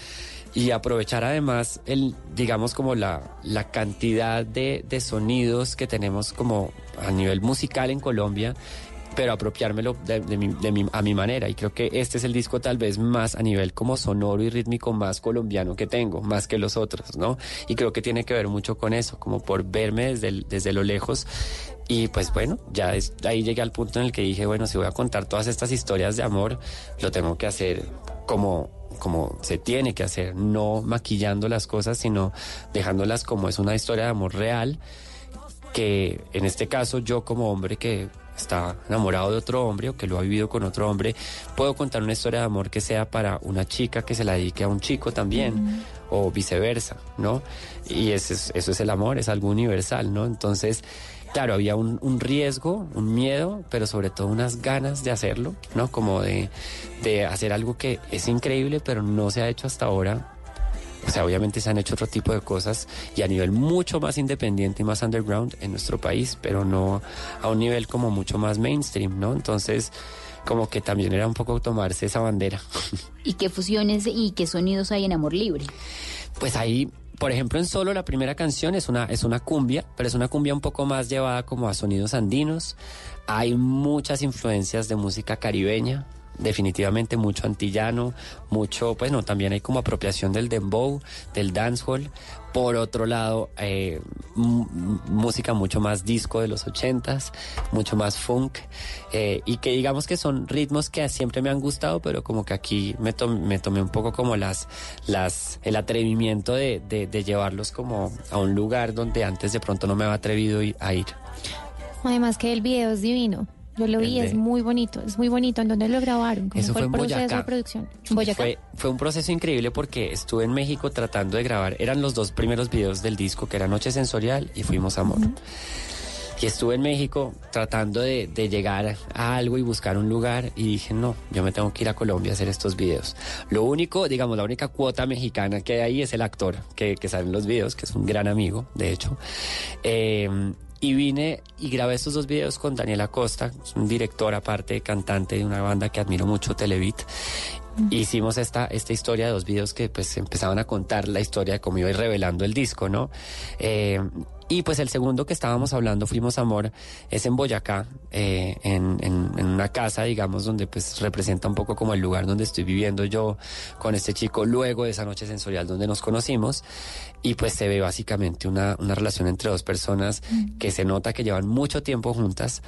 Speaker 8: y aprovechar además el digamos como la, la cantidad de, de sonidos que tenemos como a nivel musical en Colombia pero apropiármelo de, de mi- de mi- a mi manera. Y creo que este es el disco tal vez más a nivel como sonoro y rítmico más colombiano que tengo, más que los otros, ¿no? Y creo que tiene que ver mucho con eso, como por verme desde, el- desde lo lejos. Y pues bueno, ya es- ahí llegué al punto en el que dije, bueno, si voy a contar todas estas historias de amor, lo tengo que hacer como como se tiene que hacer, no maquillando las cosas, sino dejándolas como es una historia de amor real que en este caso yo como hombre que está enamorado de otro hombre o que lo ha vivido con otro hombre, puedo contar una historia de amor que sea para una chica que se la dedique a un chico también o viceversa, ¿no? Y ese es- eso es el amor, es algo universal, ¿no? Entonces, claro, había un, un riesgo, un miedo, pero sobre todo unas ganas de hacerlo, ¿no? Como de, de hacer algo que es increíble, pero no se ha hecho hasta ahora o sea, obviamente se han hecho otro tipo de cosas y a nivel mucho más independiente y más underground en nuestro país, pero no a un nivel como mucho más mainstream, ¿no? Entonces, como que también era un poco tomarse esa bandera.
Speaker 7: ¿Y qué fusiones y qué sonidos hay en Amor Libre?
Speaker 8: Pues ahí, por ejemplo, en solo la primera canción es una, es una cumbia, pero es una cumbia un poco más llevada como a sonidos andinos. Hay muchas influencias de música caribeña, definitivamente mucho antillano, mucho, pues no, también hay como apropiación del dembow, del dancehall. Por otro lado, eh, música mucho más disco de los ochentas, mucho más funk, eh, y que digamos que son ritmos que siempre me han gustado, pero como que aquí me, to- tomé un poco como las, las, el atrevimiento de, de- llevarlos como a un lugar donde antes de pronto no me había atrevido a ir.
Speaker 3: Además que el video es divino. Yo lo vi, es muy bonito, es muy bonito. ¿En dónde lo grabaron? ¿Cómo
Speaker 8: Eso
Speaker 3: fue el
Speaker 8: en
Speaker 3: proceso
Speaker 8: Boyacá.
Speaker 3: de producción? ¿En Boyacá?
Speaker 8: Fue, fue un proceso increíble porque estuve en México tratando de grabar, eran los dos primeros videos del disco, que era Noche Sensorial y Fuimos Amor. Y estuve en México tratando de, de llegar a algo y buscar un lugar y dije, no, yo me tengo que ir a Colombia a hacer estos videos. Lo único, digamos, la única cuota mexicana que hay ahí es el actor que, que sale en los videos, que es un gran amigo, de hecho. Eh, y vine y grabé estos dos videos con Daniel Acosta, es un director aparte, cantante de una banda que admiro mucho, Televit. Hicimos esta, esta historia de dos videos que pues empezaban a contar la historia de cómo iba a ir revelando el disco, ¿no? Eh, y pues el segundo que estábamos hablando, Fuimos Amor, es en Boyacá, eh, en, en- en una casa, digamos, donde pues representa un poco como el lugar donde estoy viviendo yo con este chico luego de esa noche sensorial donde nos conocimos. Y pues se ve básicamente una, una relación entre dos personas que se nota que llevan mucho tiempo juntas,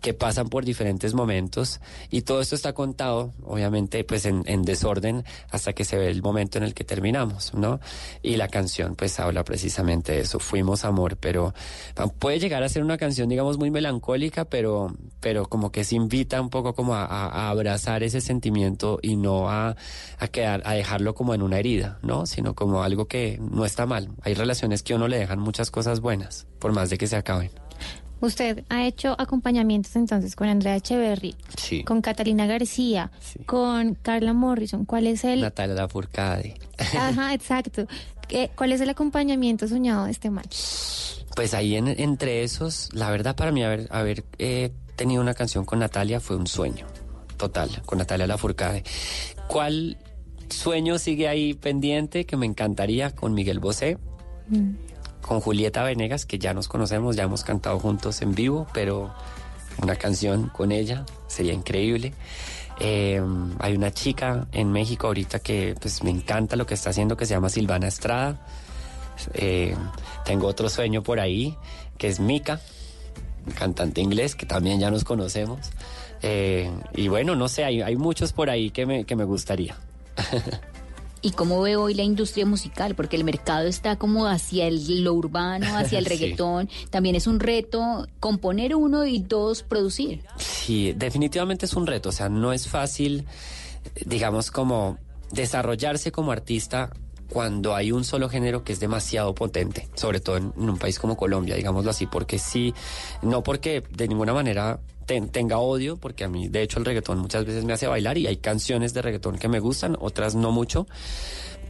Speaker 8: que pasan por diferentes momentos y todo esto está contado, obviamente, pues en, en desorden hasta que se ve el momento en el que terminamos, ¿no? Y la canción pues habla precisamente de eso, fuimos amor, pero puede llegar a ser una canción, digamos, muy melancólica, pero, pero como que se invita un poco como a abrazar ese sentimiento y no a, a quedar, a dejarlo como en una herida, ¿no? Sino como algo que no está mal. Hay relaciones que a uno le dejan muchas cosas buenas, por más de que se acaben.
Speaker 3: Usted ha hecho acompañamientos entonces con Andrea Echeverry,
Speaker 8: Sí.
Speaker 3: con Catalina García, con Carla Morrison. ¿Cuál es el...?
Speaker 8: Natalia Lafourcade.
Speaker 3: Ajá, exacto. ¿Qué- ¿Cuál es el acompañamiento soñado de este match?
Speaker 8: Pues ahí en- entre esos, la verdad para mí haber, haber eh, tenido una canción con Natalia fue un sueño, total, con Natalia Lafourcade. ¿Cuál sueño sigue ahí pendiente que me encantaría con Miguel Bosé? Con Julieta Venegas, que ya nos conocemos, ya hemos cantado juntos en vivo, pero una canción con ella sería increíble. Eh, hay una chica en México ahorita que pues me encanta lo que está haciendo, que se llama Silvana Estrada. Eh, tengo otro sueño por ahí, que es Mika, cantante inglés, que también ya nos conocemos. Eh, y bueno, no sé, hay, hay muchos por ahí que me, que me gustaría.
Speaker 7: ¿Y cómo ve hoy la industria musical? Porque el mercado está como hacia el, lo urbano, hacia el
Speaker 8: Sí.
Speaker 7: reggaetón. También es un reto componer uno y dos, producir.
Speaker 8: Sí, definitivamente es un reto, o sea, no es fácil, digamos, como desarrollarse como artista cuando hay un solo género que es demasiado potente, sobre todo en, en un país como Colombia, digámoslo así, porque sí, no porque de ninguna manera ten- tenga odio, porque a mí, de hecho, el reggaetón muchas veces me hace bailar y hay canciones de reggaetón que me gustan, otras no mucho,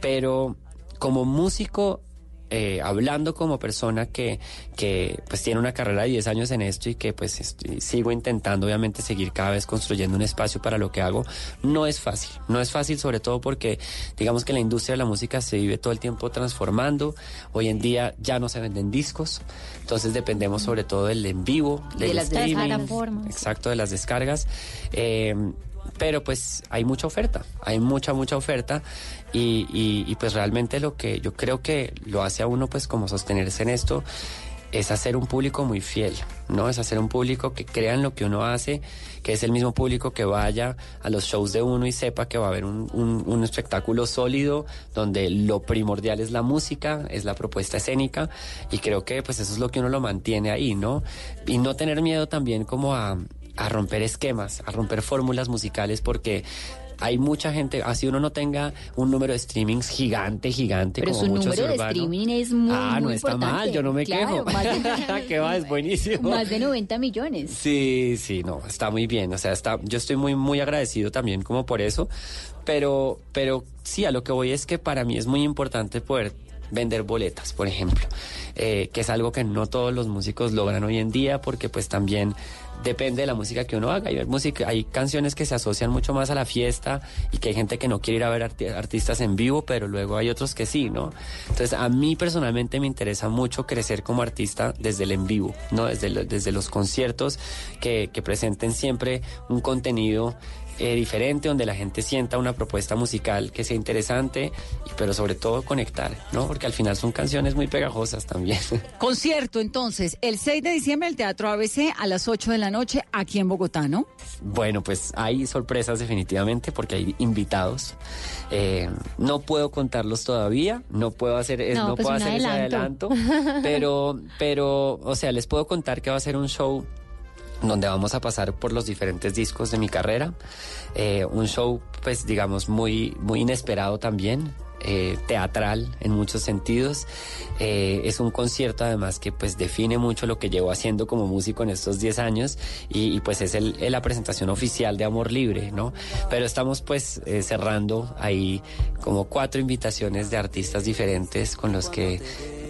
Speaker 8: pero como músico eh, hablando como persona que, que pues tiene una carrera de 10 años en esto y que pues estoy- sigo intentando obviamente seguir cada vez construyendo un espacio para lo que hago, no es fácil, no es fácil sobre todo porque digamos que la industria de la música se vive todo el tiempo transformando, hoy en día ya no se venden discos, entonces dependemos sobre todo del en vivo,
Speaker 7: De las
Speaker 8: streaming,
Speaker 7: plataformas.
Speaker 8: exacto, de las descargas. Eh, pero pues hay mucha oferta, hay mucha, mucha oferta y, y- y, pues realmente lo que yo creo que lo hace a uno pues como sostenerse en esto es hacer un público muy fiel, ¿no? Es hacer un público que crea en lo que uno hace, que es el mismo público que vaya a los shows de uno y sepa que va a haber un, un- un espectáculo sólido donde lo primordial es la música, es la propuesta escénica y creo que pues eso es lo que uno lo mantiene ahí, ¿no? Y no tener miedo también como a, a romper esquemas, a romper fórmulas musicales porque hay mucha gente, así uno no tenga un número de streamings gigante, gigante,
Speaker 7: Pero
Speaker 8: como
Speaker 7: su
Speaker 8: muchos
Speaker 7: número de
Speaker 8: urbanos.
Speaker 7: streaming es muy,
Speaker 8: Ah, no
Speaker 7: muy
Speaker 8: está
Speaker 7: importante.
Speaker 8: mal, yo no me
Speaker 7: Claro,
Speaker 8: quejo.
Speaker 7: De,
Speaker 8: ¿Qué va? Es buenísimo.
Speaker 7: más de 90 millones.
Speaker 8: Sí, sí, no, está muy bien. O sea, está, yo estoy muy, muy agradecido también como por eso. Pero, pero sí, a lo que voy es que para mí es muy importante poder vender boletas, por ejemplo, eh, que es algo que no todos los músicos logran hoy en día porque pues también depende de la música que uno haga. Hay, música, hay canciones que se asocian mucho más a la fiesta y que hay gente que no quiere ir a ver arti- artistas en vivo, pero luego hay otros que sí, ¿no? Entonces a mí personalmente me interesa mucho crecer como artista desde el en vivo, ¿no? Desde, desde los conciertos que, que presenten siempre un contenido eh, diferente, donde la gente sienta una propuesta musical que sea interesante, y- pero sobre todo conectar, ¿no? Porque al final son canciones muy pegajosas también.
Speaker 6: Concierto, entonces, el 6 de diciembre, el Teatro ABC a las 8 de la noche, aquí en Bogotá, ¿no?
Speaker 8: Bueno, pues hay sorpresas definitivamente porque hay invitados. Eh, no puedo contarlos todavía, no puedo hacer, es-
Speaker 3: No,
Speaker 8: no,
Speaker 3: pues
Speaker 8: puedo hacer ese
Speaker 3: adelanto.
Speaker 8: adelanto, pero, pero, o sea, les puedo contar que va a ser un show donde vamos a pasar por los diferentes discos de mi carrera. Eh, un show, pues, digamos, muy, muy inesperado también. eh, teatral en muchos sentidos. Eh, es un concierto además que pues define mucho lo que llevo haciendo como músico en estos 10 años y, y, pues es el, la presentación oficial de Amor Libre, ¿no? Pero estamos pues eh, cerrando ahí como cuatro invitaciones de artistas diferentes con los que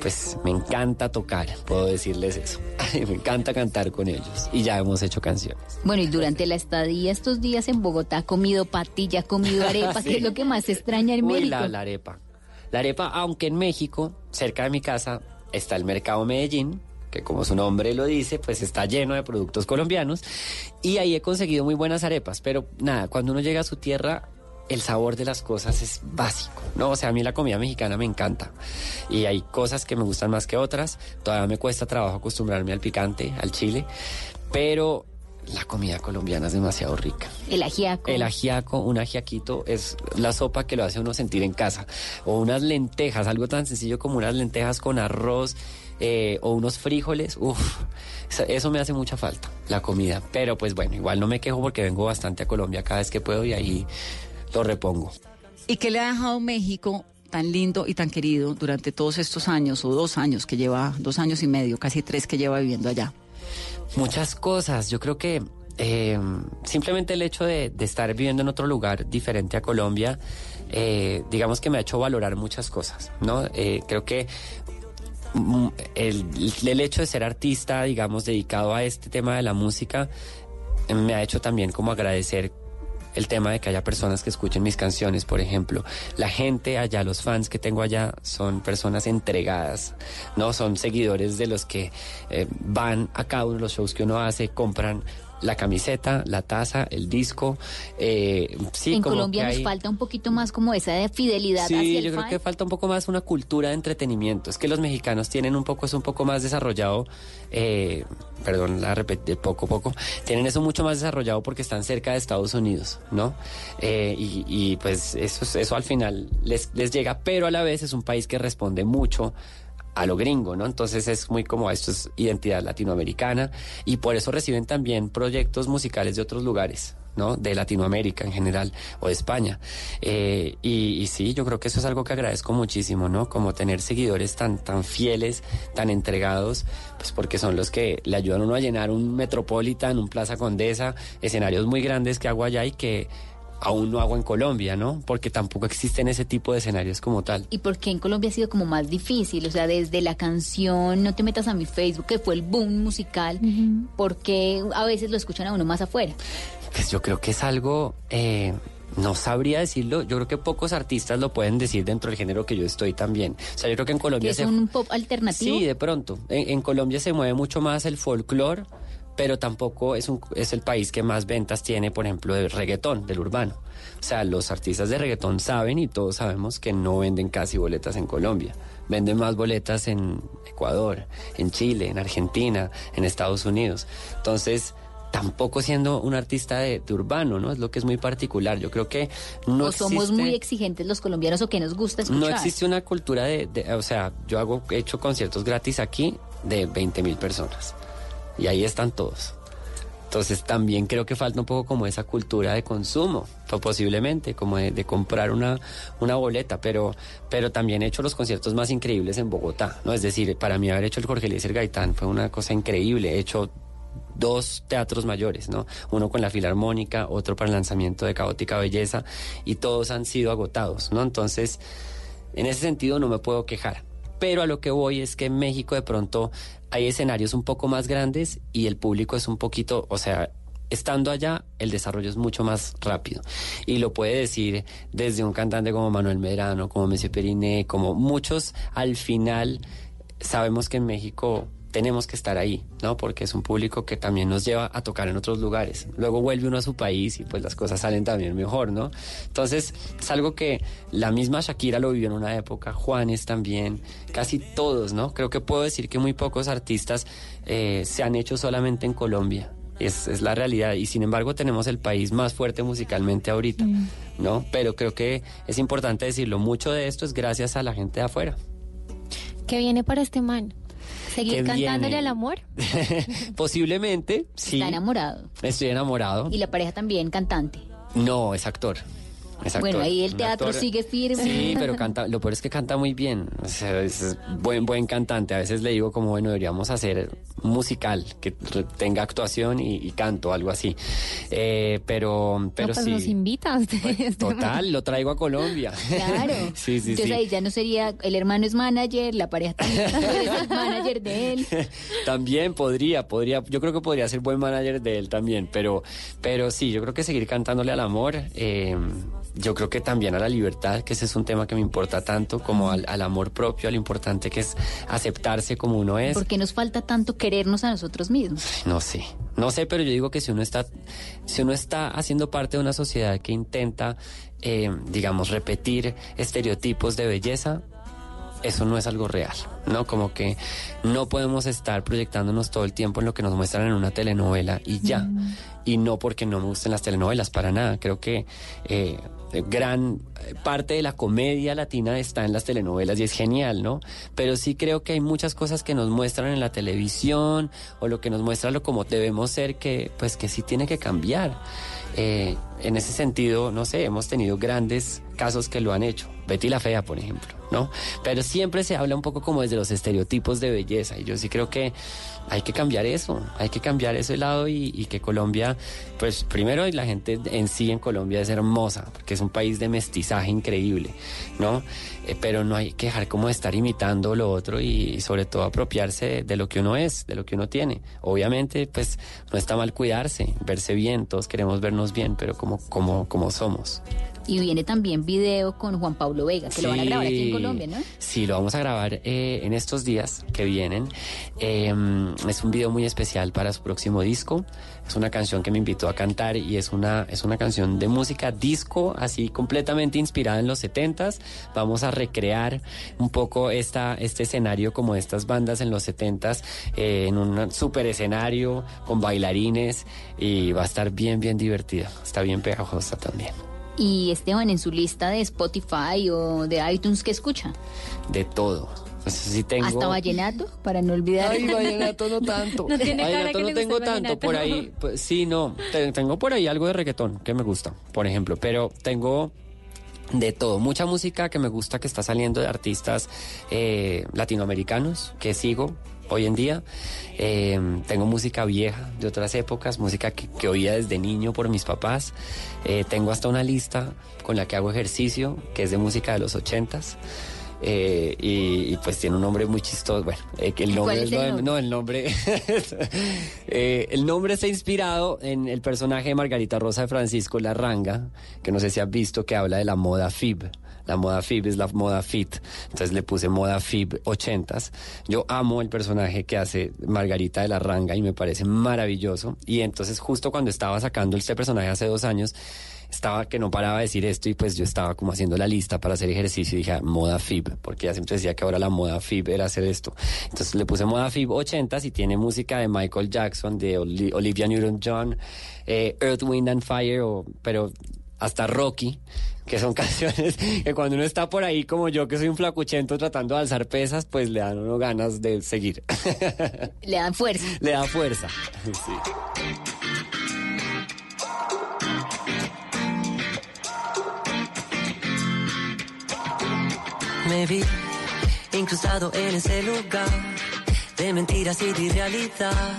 Speaker 8: pues me encanta tocar, puedo decirles eso. me encanta cantar con ellos y ya hemos hecho canciones.
Speaker 7: Bueno, y durante la estadía estos días en Bogotá, ha comido patilla, ha comido arepa,
Speaker 8: Sí.
Speaker 7: que es lo que más extraña en
Speaker 8: Uy,
Speaker 7: México.
Speaker 8: la, la arepa. La arepa, aunque en México, cerca de mi casa, está el mercado Medellín, que como su nombre lo dice, pues está lleno de productos colombianos. Y ahí he conseguido muy buenas arepas. Pero nada, cuando uno llega a su tierra, el sabor de las cosas es básico, ¿no? O sea, a mí la comida mexicana me encanta. Y hay cosas que me gustan más que otras. Todavía me cuesta trabajo acostumbrarme al picante, al chile. Pero la comida colombiana es demasiado rica.
Speaker 7: El ajiaco.
Speaker 8: El ajiaco, un ajiaquito es la sopa que lo hace uno sentir en casa. O unas lentejas, algo tan sencillo como unas lentejas con arroz eh, o unos frijoles. Uf, eso- eso me hace mucha falta, la comida. Pero pues bueno, igual no me quejo porque vengo bastante a Colombia cada vez que puedo y ahí lo repongo.
Speaker 6: ¿Y qué le ha dejado México tan lindo y tan querido durante todos estos años o dos años que lleva, dos años y medio, casi tres que lleva viviendo allá?
Speaker 8: Muchas cosas. Yo creo que eh, simplemente el hecho de, de estar viviendo en otro lugar diferente a Colombia, eh, digamos que me ha hecho valorar muchas cosas, ¿no? Eh, creo que mm, el, el hecho de ser artista, digamos, dedicado a este tema de la música, me ha hecho también como agradecer el tema de que haya personas que escuchen mis canciones, por ejemplo. La gente allá, los fans que tengo allá, son personas entregadas, ¿no? Son seguidores de los que eh, van a cada uno de los shows que uno hace, compran la camiseta, la taza, el disco. eh, sí,
Speaker 7: en
Speaker 8: como
Speaker 7: Colombia
Speaker 8: que
Speaker 7: nos falta un poquito más como esa de fidelidad hacia
Speaker 8: Sí,
Speaker 7: el
Speaker 8: yo creo que falta un poco más una cultura de entretenimiento. Es que los mexicanos tienen un poco, es un poco más desarrollado, eh, perdón, la repetí poco a poco, tienen eso mucho más desarrollado porque están cerca de Estados Unidos, ¿no? Eh, y, y, pues eso, es- eso al final les, les llega, pero a la vez es un país que responde mucho a lo gringo, ¿no? Entonces es muy como esto es identidad latinoamericana y por eso reciben también proyectos musicales de otros lugares, ¿no? De Latinoamérica en general o de España. Eh, y, y sí, yo creo que eso es algo que agradezco muchísimo, ¿no? Como tener seguidores tan, tan fieles, tan entregados, pues porque son los que le ayudan a uno a llenar un Metropolitan, un Plaza Condesa, escenarios muy grandes que hago allá y que aún no hago en Colombia, ¿no? Porque tampoco existen ese tipo de escenarios como tal.
Speaker 7: ¿Y por qué en Colombia ha sido como más difícil? O sea, desde la canción No te metas a mi Facebook, que fue el boom musical, ¿por qué a veces lo escuchan a uno más afuera?
Speaker 8: Pues yo creo que es algo, eh, no sabría decirlo, yo creo que pocos artistas lo pueden decir dentro del género que yo estoy también. O sea, yo creo que en
Speaker 7: Que
Speaker 8: Colombia
Speaker 7: es
Speaker 8: se...
Speaker 7: un pop alternativo.
Speaker 8: Sí, de pronto. En, en Colombia se mueve mucho más el folclore, pero tampoco es, un, es el país que más ventas tiene, por ejemplo, del reggaetón, del urbano. O sea, los artistas de reggaetón saben y todos sabemos que no venden casi boletas en Colombia. Venden más boletas en Ecuador, en Chile, en Argentina, en Estados Unidos. Entonces, tampoco siendo un artista de, de urbano, ¿no? Es lo que es muy particular. Yo creo que no
Speaker 7: o somos
Speaker 8: existe-
Speaker 7: muy exigentes los colombianos o que nos gusta escuchar.
Speaker 8: no existe una cultura de, de- o sea, yo hago, he hecho conciertos gratis aquí de 20 mil personas. Y ahí están todos. Entonces también creo que falta un poco como esa cultura de consumo, o posiblemente, como de, comprar una, una boleta, pero, pero también he hecho los conciertos más increíbles en Bogotá, ¿no? Es decir, para mí haber hecho el Jorge Eliezer Gaitán fue una cosa increíble. He hecho dos teatros mayores, ¿no? Uno con la Filarmónica, otro para el lanzamiento de Caótica Belleza, y todos han sido agotados, ¿no? Entonces, en ese sentido no me puedo quejar. Pero a lo que voy es que en México de pronto hay escenarios un poco más grandes y el público es un poquito, o sea, estando allá el desarrollo es mucho más rápido. Y lo puede decir desde un cantante como Manuel Medrano, como Messi Periné, como muchos, al final sabemos que en México tenemos que estar ahí, ¿no? Porque es un público que también nos lleva a tocar en otros lugares. Luego vuelve uno a su país y pues las cosas salen también mejor, ¿no? Entonces, es algo que la misma Shakira lo vivió en una época, Juanes también, casi todos, ¿no? Creo que puedo decir que muy pocos artistas eh, se han hecho solamente en Colombia. Es, es la realidad y sin embargo tenemos el país más fuerte musicalmente ahorita, ¿no? Pero creo que es importante decirlo, mucho de esto es gracias a la gente de afuera.
Speaker 3: ¿Qué viene para este man? ¿Seguir
Speaker 8: ¿Qué
Speaker 3: cantándole
Speaker 8: viene?
Speaker 3: al amor?
Speaker 8: Posiblemente, sí.
Speaker 7: Está enamorado.
Speaker 8: Estoy enamorado.
Speaker 7: Y la pareja también cantante.
Speaker 8: No, es actor.
Speaker 7: Bueno, ahí el teatro
Speaker 8: actor-
Speaker 7: sigue firme.
Speaker 8: Sí, pero canta, lo peor es que canta muy bien. O sea, es buen, buen cantante. A veces le digo como, bueno, deberíamos hacer musical que tenga actuación y, y canto, algo así. Eh, pero, pero
Speaker 3: no, pues
Speaker 8: sí.
Speaker 3: nos invita a ustedes.
Speaker 8: Total, lo traigo a Colombia.
Speaker 7: Claro.
Speaker 8: sí, sí,
Speaker 7: Entonces
Speaker 8: sí.
Speaker 7: ahí ya no sería, el hermano es manager, la pareja también es manager de él.
Speaker 8: También podría, podría, yo creo que podría ser buen manager de él también, pero, pero sí, yo creo que seguir cantándole al amor, eh, yo creo que también a la libertad, que ese es un tema que me importa tanto, como al, al amor propio, a lo importante que es aceptarse como uno es.
Speaker 7: ¿Por qué nos falta tanto querernos a nosotros mismos?
Speaker 8: No sé, no sé, pero yo digo que si uno está, si uno está haciendo parte de una sociedad que intenta, eh, digamos, repetir estereotipos de belleza, eso no es algo real, ¿no? Como que no podemos estar proyectándonos todo el tiempo en lo que nos muestran en una telenovela y ya. Y no porque no me gusten las telenovelas, para nada. Creo que eh, gran parte de la comedia latina está en las telenovelas y es genial, ¿no? Pero sí creo que hay muchas cosas que nos muestran en la televisión o lo que nos muestra lo como debemos ser que, pues que sí tiene que cambiar. Eh, en ese sentido, no sé, hemos tenido grandes casos que lo han hecho. Betty la Fea, por ejemplo, ¿no? Pero siempre se habla un poco como desde los estereotipos de belleza y yo sí creo que hay que cambiar eso, hay que cambiar ese lado y, que Colombia, pues primero la gente en sí en Colombia es hermosa, porque es un país de mestizaje increíble, ¿no? Eh, pero no hay que dejar como de estar imitando lo otro y, sobre todo apropiarse de, de lo que uno es, de lo que uno tiene. Obviamente, pues no está mal cuidarse, verse bien, todos queremos vernos bien, pero como, como, como somos.
Speaker 7: Y viene también video con Juan Pablo Vega, que lo van a grabar aquí en
Speaker 8: Sí.
Speaker 7: Colombia, ¿no?
Speaker 8: Sí, lo vamos a grabar eh, en estos días que vienen. Eh, es un video muy especial para su próximo disco. Es una canción que me invitó a cantar y es una, es una canción de música disco, así completamente inspirada en los 70s. Vamos a recrear un poco esta, este escenario como estas bandas en los 70s, eh, en un super escenario con bailarines y va a estar bien, bien divertida. Está bien pegajosa también.
Speaker 7: Y Esteban, en su lista de Spotify o de iTunes, ¿qué escucha?
Speaker 8: De todo. Pues sí tengo...
Speaker 7: Hasta vallenato, para no olvidar.
Speaker 8: Ay, vallenato no tanto.
Speaker 7: No tiene cara
Speaker 8: Vallenato
Speaker 7: que
Speaker 8: no tengo tanto. Por ahí, pues, sí, no. te- Tengo por ahí algo de reggaetón que me gusta, por ejemplo. Pero tengo de todo. Mucha música que me gusta que está saliendo de artistas eh, latinoamericanos que sigo hoy en día. Eh, tengo música vieja de otras épocas, música que, oía desde niño por mis papás. Eh, tengo hasta una lista con la que hago ejercicio, que es de música de los ochentas. Eh, y, y, pues tiene un nombre muy chistoso. Bueno, eh, el nombre
Speaker 7: ¿Cuál es el
Speaker 8: no,
Speaker 7: nombre?
Speaker 8: no, el nombre. eh, el nombre está inspirado en el personaje de Margarita Rosa de Francisco Larranga, que no sé si has visto, que habla de la moda FIB. La moda FIB es la moda fit. Entonces le puse moda FIB 80s. Yo amo el personaje que hace Margarita de Larranga y me parece maravilloso. Y entonces justo cuando estaba sacando este personaje hace dos años, estaba que no paraba de decir esto y pues yo estaba como haciendo la lista para hacer ejercicio y dije ah, moda FIB, porque ya siempre decía que ahora la moda FIB era hacer esto. Entonces le puse moda FIB 80s y tiene música de Michael Jackson, de Oli- Olivia Newton-John, eh, Earth, Wind and Fire, o- pero hasta Rocky, que son canciones que cuando uno está por ahí como yo, que soy un flacuchento tratando de alzar pesas, pues le dan uno ganas de seguir.
Speaker 7: Le dan fuerza.
Speaker 8: le da fuerza. Sí.
Speaker 5: Me vi incrustado en ese lugar de mentiras y de irrealidad,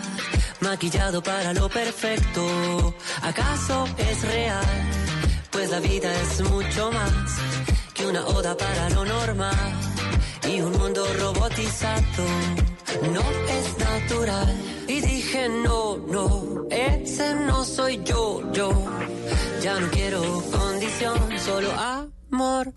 Speaker 5: maquillado para lo perfecto. ¿Acaso es real? Pues la vida es mucho más que una oda para lo normal y un mundo robotizado. No es natural. Y dije, no, no, ese no soy yo, yo. Ya no quiero condición, solo amor.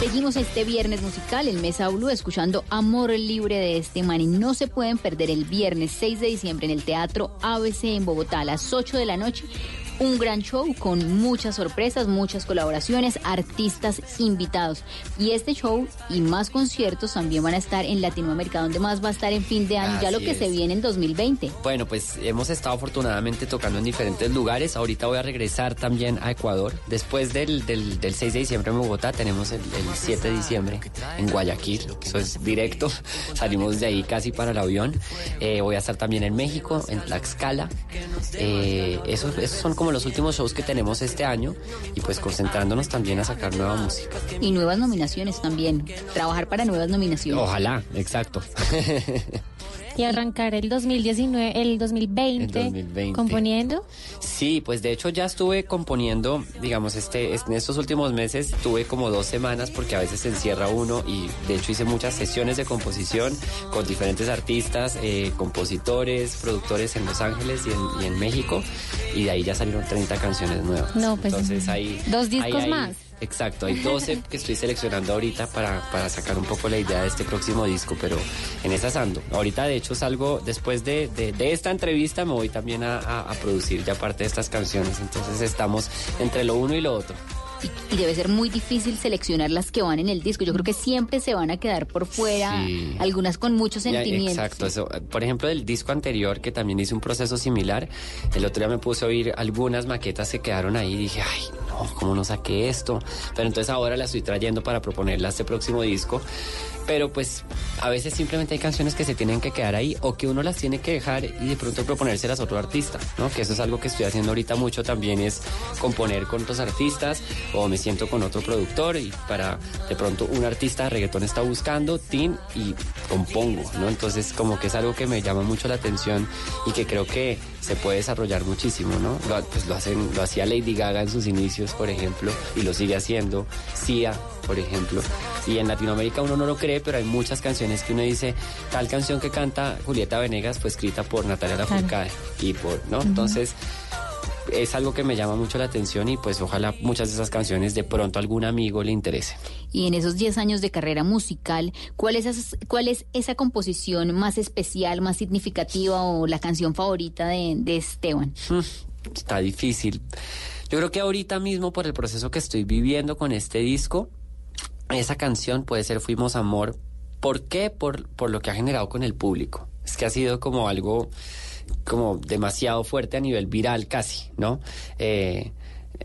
Speaker 7: Seguimos este viernes musical, el mes Blue, escuchando Amor Libre de este man. Y no se pueden perder el viernes 6 de diciembre en el Teatro ABC en Bogotá a las 8 de la noche. Un gran show con muchas sorpresas, muchas colaboraciones, artistas invitados. Y este show y más conciertos también van a estar en Latinoamérica, donde más va a estar en fin de año, ya lo que
Speaker 8: es.
Speaker 7: se viene en 2020.
Speaker 8: Bueno, pues hemos estado afortunadamente tocando en diferentes lugares. Ahorita voy a regresar también a Ecuador. Después del, del, del 6 de diciembre en Bogotá, tenemos el, el 7 de diciembre en Guayaquil. Eso es directo. Salimos de ahí casi para el avión. Eh, voy a estar también en México, en Tlaxcala. Eh, esos, esos son como los últimos shows que tenemos este año. Y pues concentrándonos también a sacar nueva música.
Speaker 7: Y nuevas nominaciones también. Trabajar para nuevas nominaciones.
Speaker 8: Ojalá, exacto.
Speaker 3: Y arrancar el 2019, el 2020,
Speaker 8: El 2020.
Speaker 3: componiendo.
Speaker 8: Sí, pues de hecho ya estuve componiendo, digamos, este, es- en estos últimos meses tuve como dos semanas porque a veces se encierra uno y de hecho hice muchas sesiones de composición con diferentes artistas, eh, compositores, productores en Los Ángeles y en, y en México y de ahí ya salieron 30 canciones nuevas.
Speaker 3: No, pues,
Speaker 8: Entonces ahí...
Speaker 3: dos discos
Speaker 8: ahí
Speaker 3: más.
Speaker 8: Exacto, hay 12 que estoy seleccionando ahorita para, para sacar un poco la idea de este próximo disco, pero en esas ando. Ahorita de hecho salgo, después de, de- esta entrevista me voy también a- a producir ya parte de estas canciones, entonces estamos entre lo uno y lo otro.
Speaker 7: Y debe ser muy difícil seleccionar las que van en el disco. Yo creo que siempre se van a quedar por fuera,
Speaker 8: Sí.
Speaker 7: algunas con mucho
Speaker 8: Ya,
Speaker 7: sentimiento.
Speaker 8: exacto, eso. Por ejemplo, del disco anterior, que también hice un proceso similar, el otro día me puse a oír algunas maquetas que quedaron ahí y dije, ay, no, ¿cómo no saqué esto? Pero entonces ahora la estoy trayendo para proponerla a este próximo disco. Pero pues a veces simplemente hay canciones que se tienen que quedar ahí o que uno las tiene que dejar y de pronto proponérselas a otro artista, ¿no? Que eso es algo que estoy haciendo ahorita mucho también es componer con otros artistas o me siento con otro productor y para de pronto un artista de reggaetón está buscando, tin y compongo, ¿no? Entonces como que es algo que me llama mucho la atención y que creo que se puede desarrollar muchísimo, ¿no? Lo, pues lo hacen, lo hacía Lady Gaga en sus inicios, por ejemplo, y lo sigue haciendo Sia, por ejemplo. Y en Latinoamérica uno no lo cree, pero hay muchas canciones que uno dice, tal canción que canta Julieta Venegas fue escrita por Natalia Lafourcade y por, ¿no? Entonces es algo que me llama mucho la atención y pues ojalá muchas de esas canciones de pronto a algún amigo le interese.
Speaker 7: Y en esos 10 años de carrera musical, ¿cuál es, esa, ¿cuál es esa composición más especial, más significativa o la canción favorita de, de Esteban?
Speaker 8: Mm, Está difícil. Yo creo que ahorita mismo por el proceso que estoy viviendo con este disco, esa canción puede ser Fuimos Amor. ¿Por qué? Por, por lo que ha generado con el público. Es que ha sido como algo como demasiado fuerte a nivel viral casi, ¿no? Eh,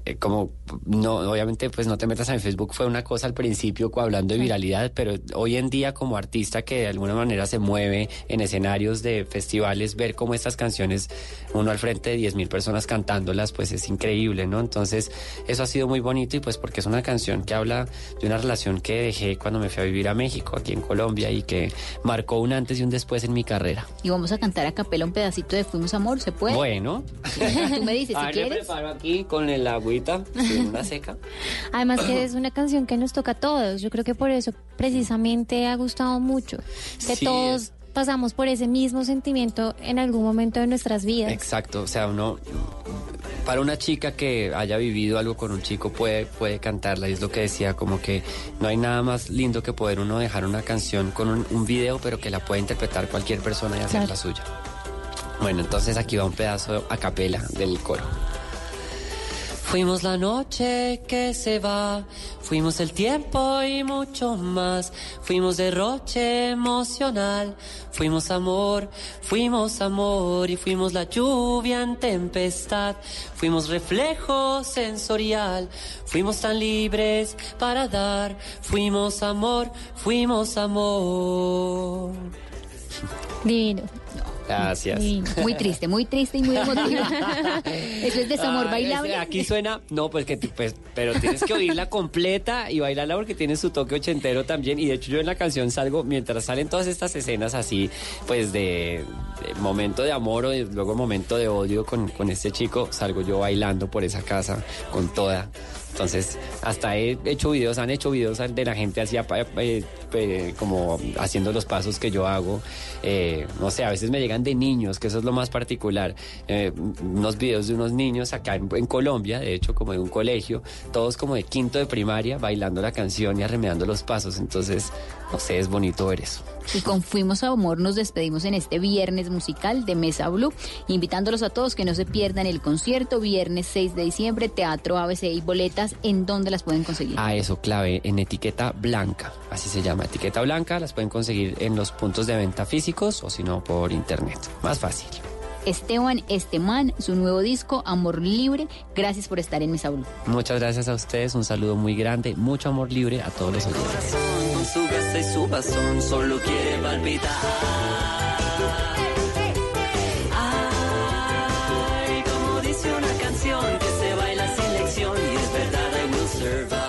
Speaker 8: eh, como no obviamente pues no te metas en Facebook fue una cosa al principio hablando de viralidad pero hoy en día como artista que de alguna manera se mueve en escenarios de festivales ver cómo estas canciones uno al frente de 10 mil personas cantándolas pues es increíble no entonces eso ha sido muy bonito y pues porque es una canción que habla de una relación que dejé cuando me fui a vivir a México aquí en Colombia y que marcó un antes y un después en mi carrera.
Speaker 7: Y vamos a cantar a capela un pedacito de Fuimos Amor, ¿se puede?
Speaker 8: bueno.
Speaker 7: Tú me dices,
Speaker 8: a
Speaker 7: si
Speaker 8: ver, me
Speaker 7: quieres.
Speaker 8: preparo aquí con el agüita. sí, una seca
Speaker 3: Además que es una canción que nos toca a todos. Yo creo que por eso precisamente ha gustado mucho. Que
Speaker 8: Sí,
Speaker 3: todos pasamos por ese mismo sentimiento en algún momento de nuestras vidas.
Speaker 8: Exacto, o sea, uno para una chica que haya vivido algo con un chico puede puede cantarla y es lo que decía como que no hay nada más lindo que poder uno dejar una canción con un, un video pero que la pueda interpretar cualquier persona y hacer
Speaker 3: Claro.
Speaker 8: la suya. Bueno, entonces aquí va un pedazo a capela del coro. Fuimos la noche que se va, fuimos el tiempo y mucho más, fuimos derroche emocional, fuimos amor, fuimos amor y fuimos la lluvia en tempestad, fuimos reflejo sensorial, fuimos tan libres para dar, fuimos amor, fuimos amor.
Speaker 3: Divino.
Speaker 8: Gracias.
Speaker 7: Muy triste, muy triste y muy emotivo. Eso es desamor bailable.
Speaker 8: Aquí suena, no, pues que pues, pero tienes que oírla completa y bailarla porque tiene su toque ochentero también. Y de hecho yo en la canción salgo, mientras salen todas estas escenas así, pues de, de momento de amor o de- luego momento de odio con, con este chico, salgo yo bailando por esa casa con toda. Entonces, hasta he hecho videos, han hecho videos de la gente así, eh, eh, como haciendo los pasos que yo hago. Eh, no sé, a veces me llegan de niños, que eso es lo más particular. Eh, unos videos de unos niños acá en, Colombia, de hecho, como de un colegio, todos como de quinto de primaria, bailando la canción y arremedando los pasos. Entonces, no sé, es bonito ver eso.
Speaker 7: Y con Fuimos Amor nos despedimos en este viernes musical de Mesa Blue, invitándolos a todos que no se pierdan el concierto viernes 6 de diciembre, Teatro ABC y boletas, ¿en dónde las pueden conseguir?
Speaker 8: A eso, clave, en etiqueta blanca, así se llama, etiqueta blanca, las pueden conseguir en los puntos de venta físicos o si no por internet, más fácil.
Speaker 7: Esteban Estemán, su nuevo disco Amor Libre, gracias por estar en Mesa Blue.
Speaker 8: Muchas gracias a ustedes, un saludo muy grande, mucho amor libre a todos los oyentes.
Speaker 5: Con su gasta y su bastón solo quiere palpitar. Ay, como dice una canción que se baila sin lección y es verdad, I will survive.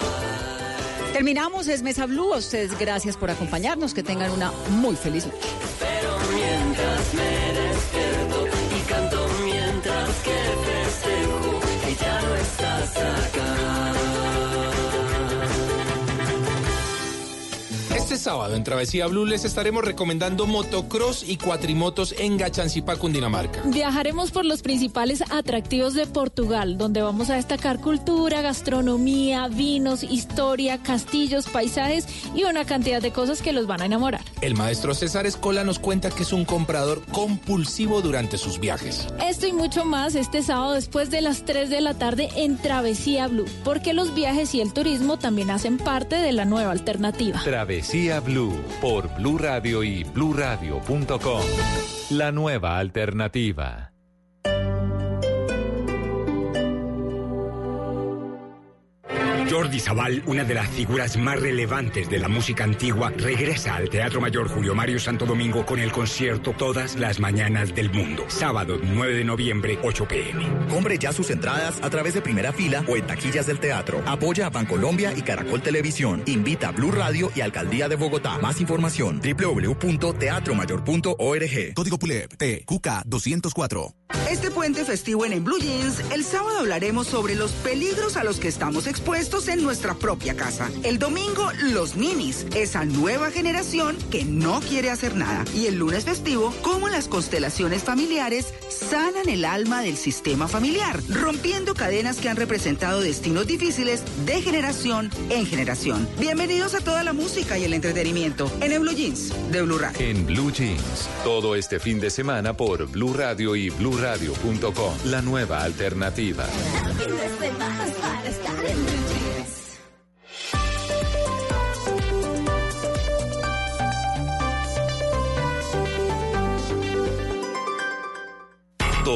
Speaker 6: Terminamos, es Mesa Blue. A ustedes gracias por acompañarnos. Que tengan una muy feliz noche.
Speaker 14: Sábado en Travesía Blue les estaremos recomendando motocross y cuatrimotos en Gachancipá, Cundinamarca.
Speaker 15: Viajaremos por los principales atractivos de Portugal, donde vamos a destacar cultura, gastronomía, vinos, historia, castillos, paisajes y una cantidad de cosas que los van a enamorar.
Speaker 14: El maestro César Escola nos cuenta que es un comprador compulsivo durante sus viajes.
Speaker 15: Esto y mucho más este sábado después de las 3 de la tarde en Travesía Blue, porque los viajes y el turismo también hacen parte de la nueva alternativa.
Speaker 4: Travesía Blue por Blue Radio y bluradio.com. La nueva alternativa.
Speaker 12: Jordi Zabal, una de las figuras más relevantes de la música antigua, regresa al Teatro Mayor Julio Mario Santo Domingo con el concierto Todas las Mañanas del Mundo. Sábado 9 de noviembre, 8 pm.
Speaker 13: Compre ya sus entradas a través de primera fila o en taquillas del teatro. Apoya a Bancolombia y Caracol Televisión. Invita a Blue Radio y Alcaldía de Bogotá. Más información www.teatromayor.org.
Speaker 16: Código PULEP TQK 204. Este puente festivo en, en Blue Jeans, el sábado hablaremos sobre los peligros a los que estamos expuestos en nuestra propia casa. El domingo, los ninis, esa nueva generación que no quiere hacer nada. Y el lunes festivo, cómo las constelaciones familiares sanan el alma del sistema familiar, rompiendo cadenas que han representado destinos difíciles de generación en generación. Bienvenidos a toda la música y el entretenimiento en el Blue Jeans de Blue Radio.
Speaker 4: En Blue Jeans, todo este fin de semana por Blue Radio y BlueRadio.com, la nueva alternativa.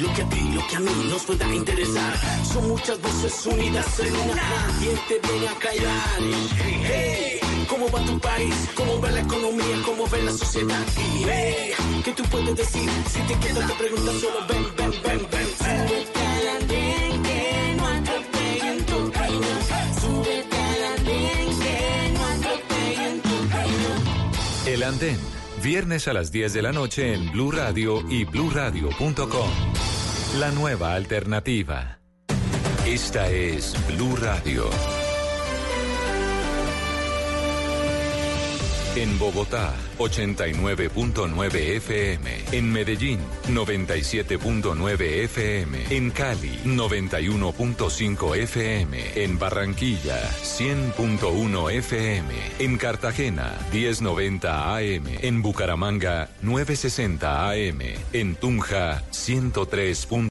Speaker 17: Lo que a ti, lo que a mí nos pueda interesar. Son muchas voces unidas en una. Nadie te viene a callar. Hey, hey, ¿cómo va tu país? ¿Cómo va la economía? ¿Cómo va la sociedad? Y hey, ¿qué tú puedes decir? Si te quedas te preguntas solo ven, ven, ven, ven.
Speaker 18: Súbete al andén que no atropellen tu peña. Súbete al andén que no atropellen tu peña.
Speaker 4: El Andén, viernes a las 10 de la noche en Blue Radio y BlueRadio.com. La nueva alternativa. Esta es Blue Radio. En Bogotá, 89.9 FM. En Medellín, 97.9 FM. En Cali, 91.5 FM. En Barranquilla, 100.1 FM. En Cartagena, 1090 AM. En Bucaramanga, 960 AM. En Tunja, 103.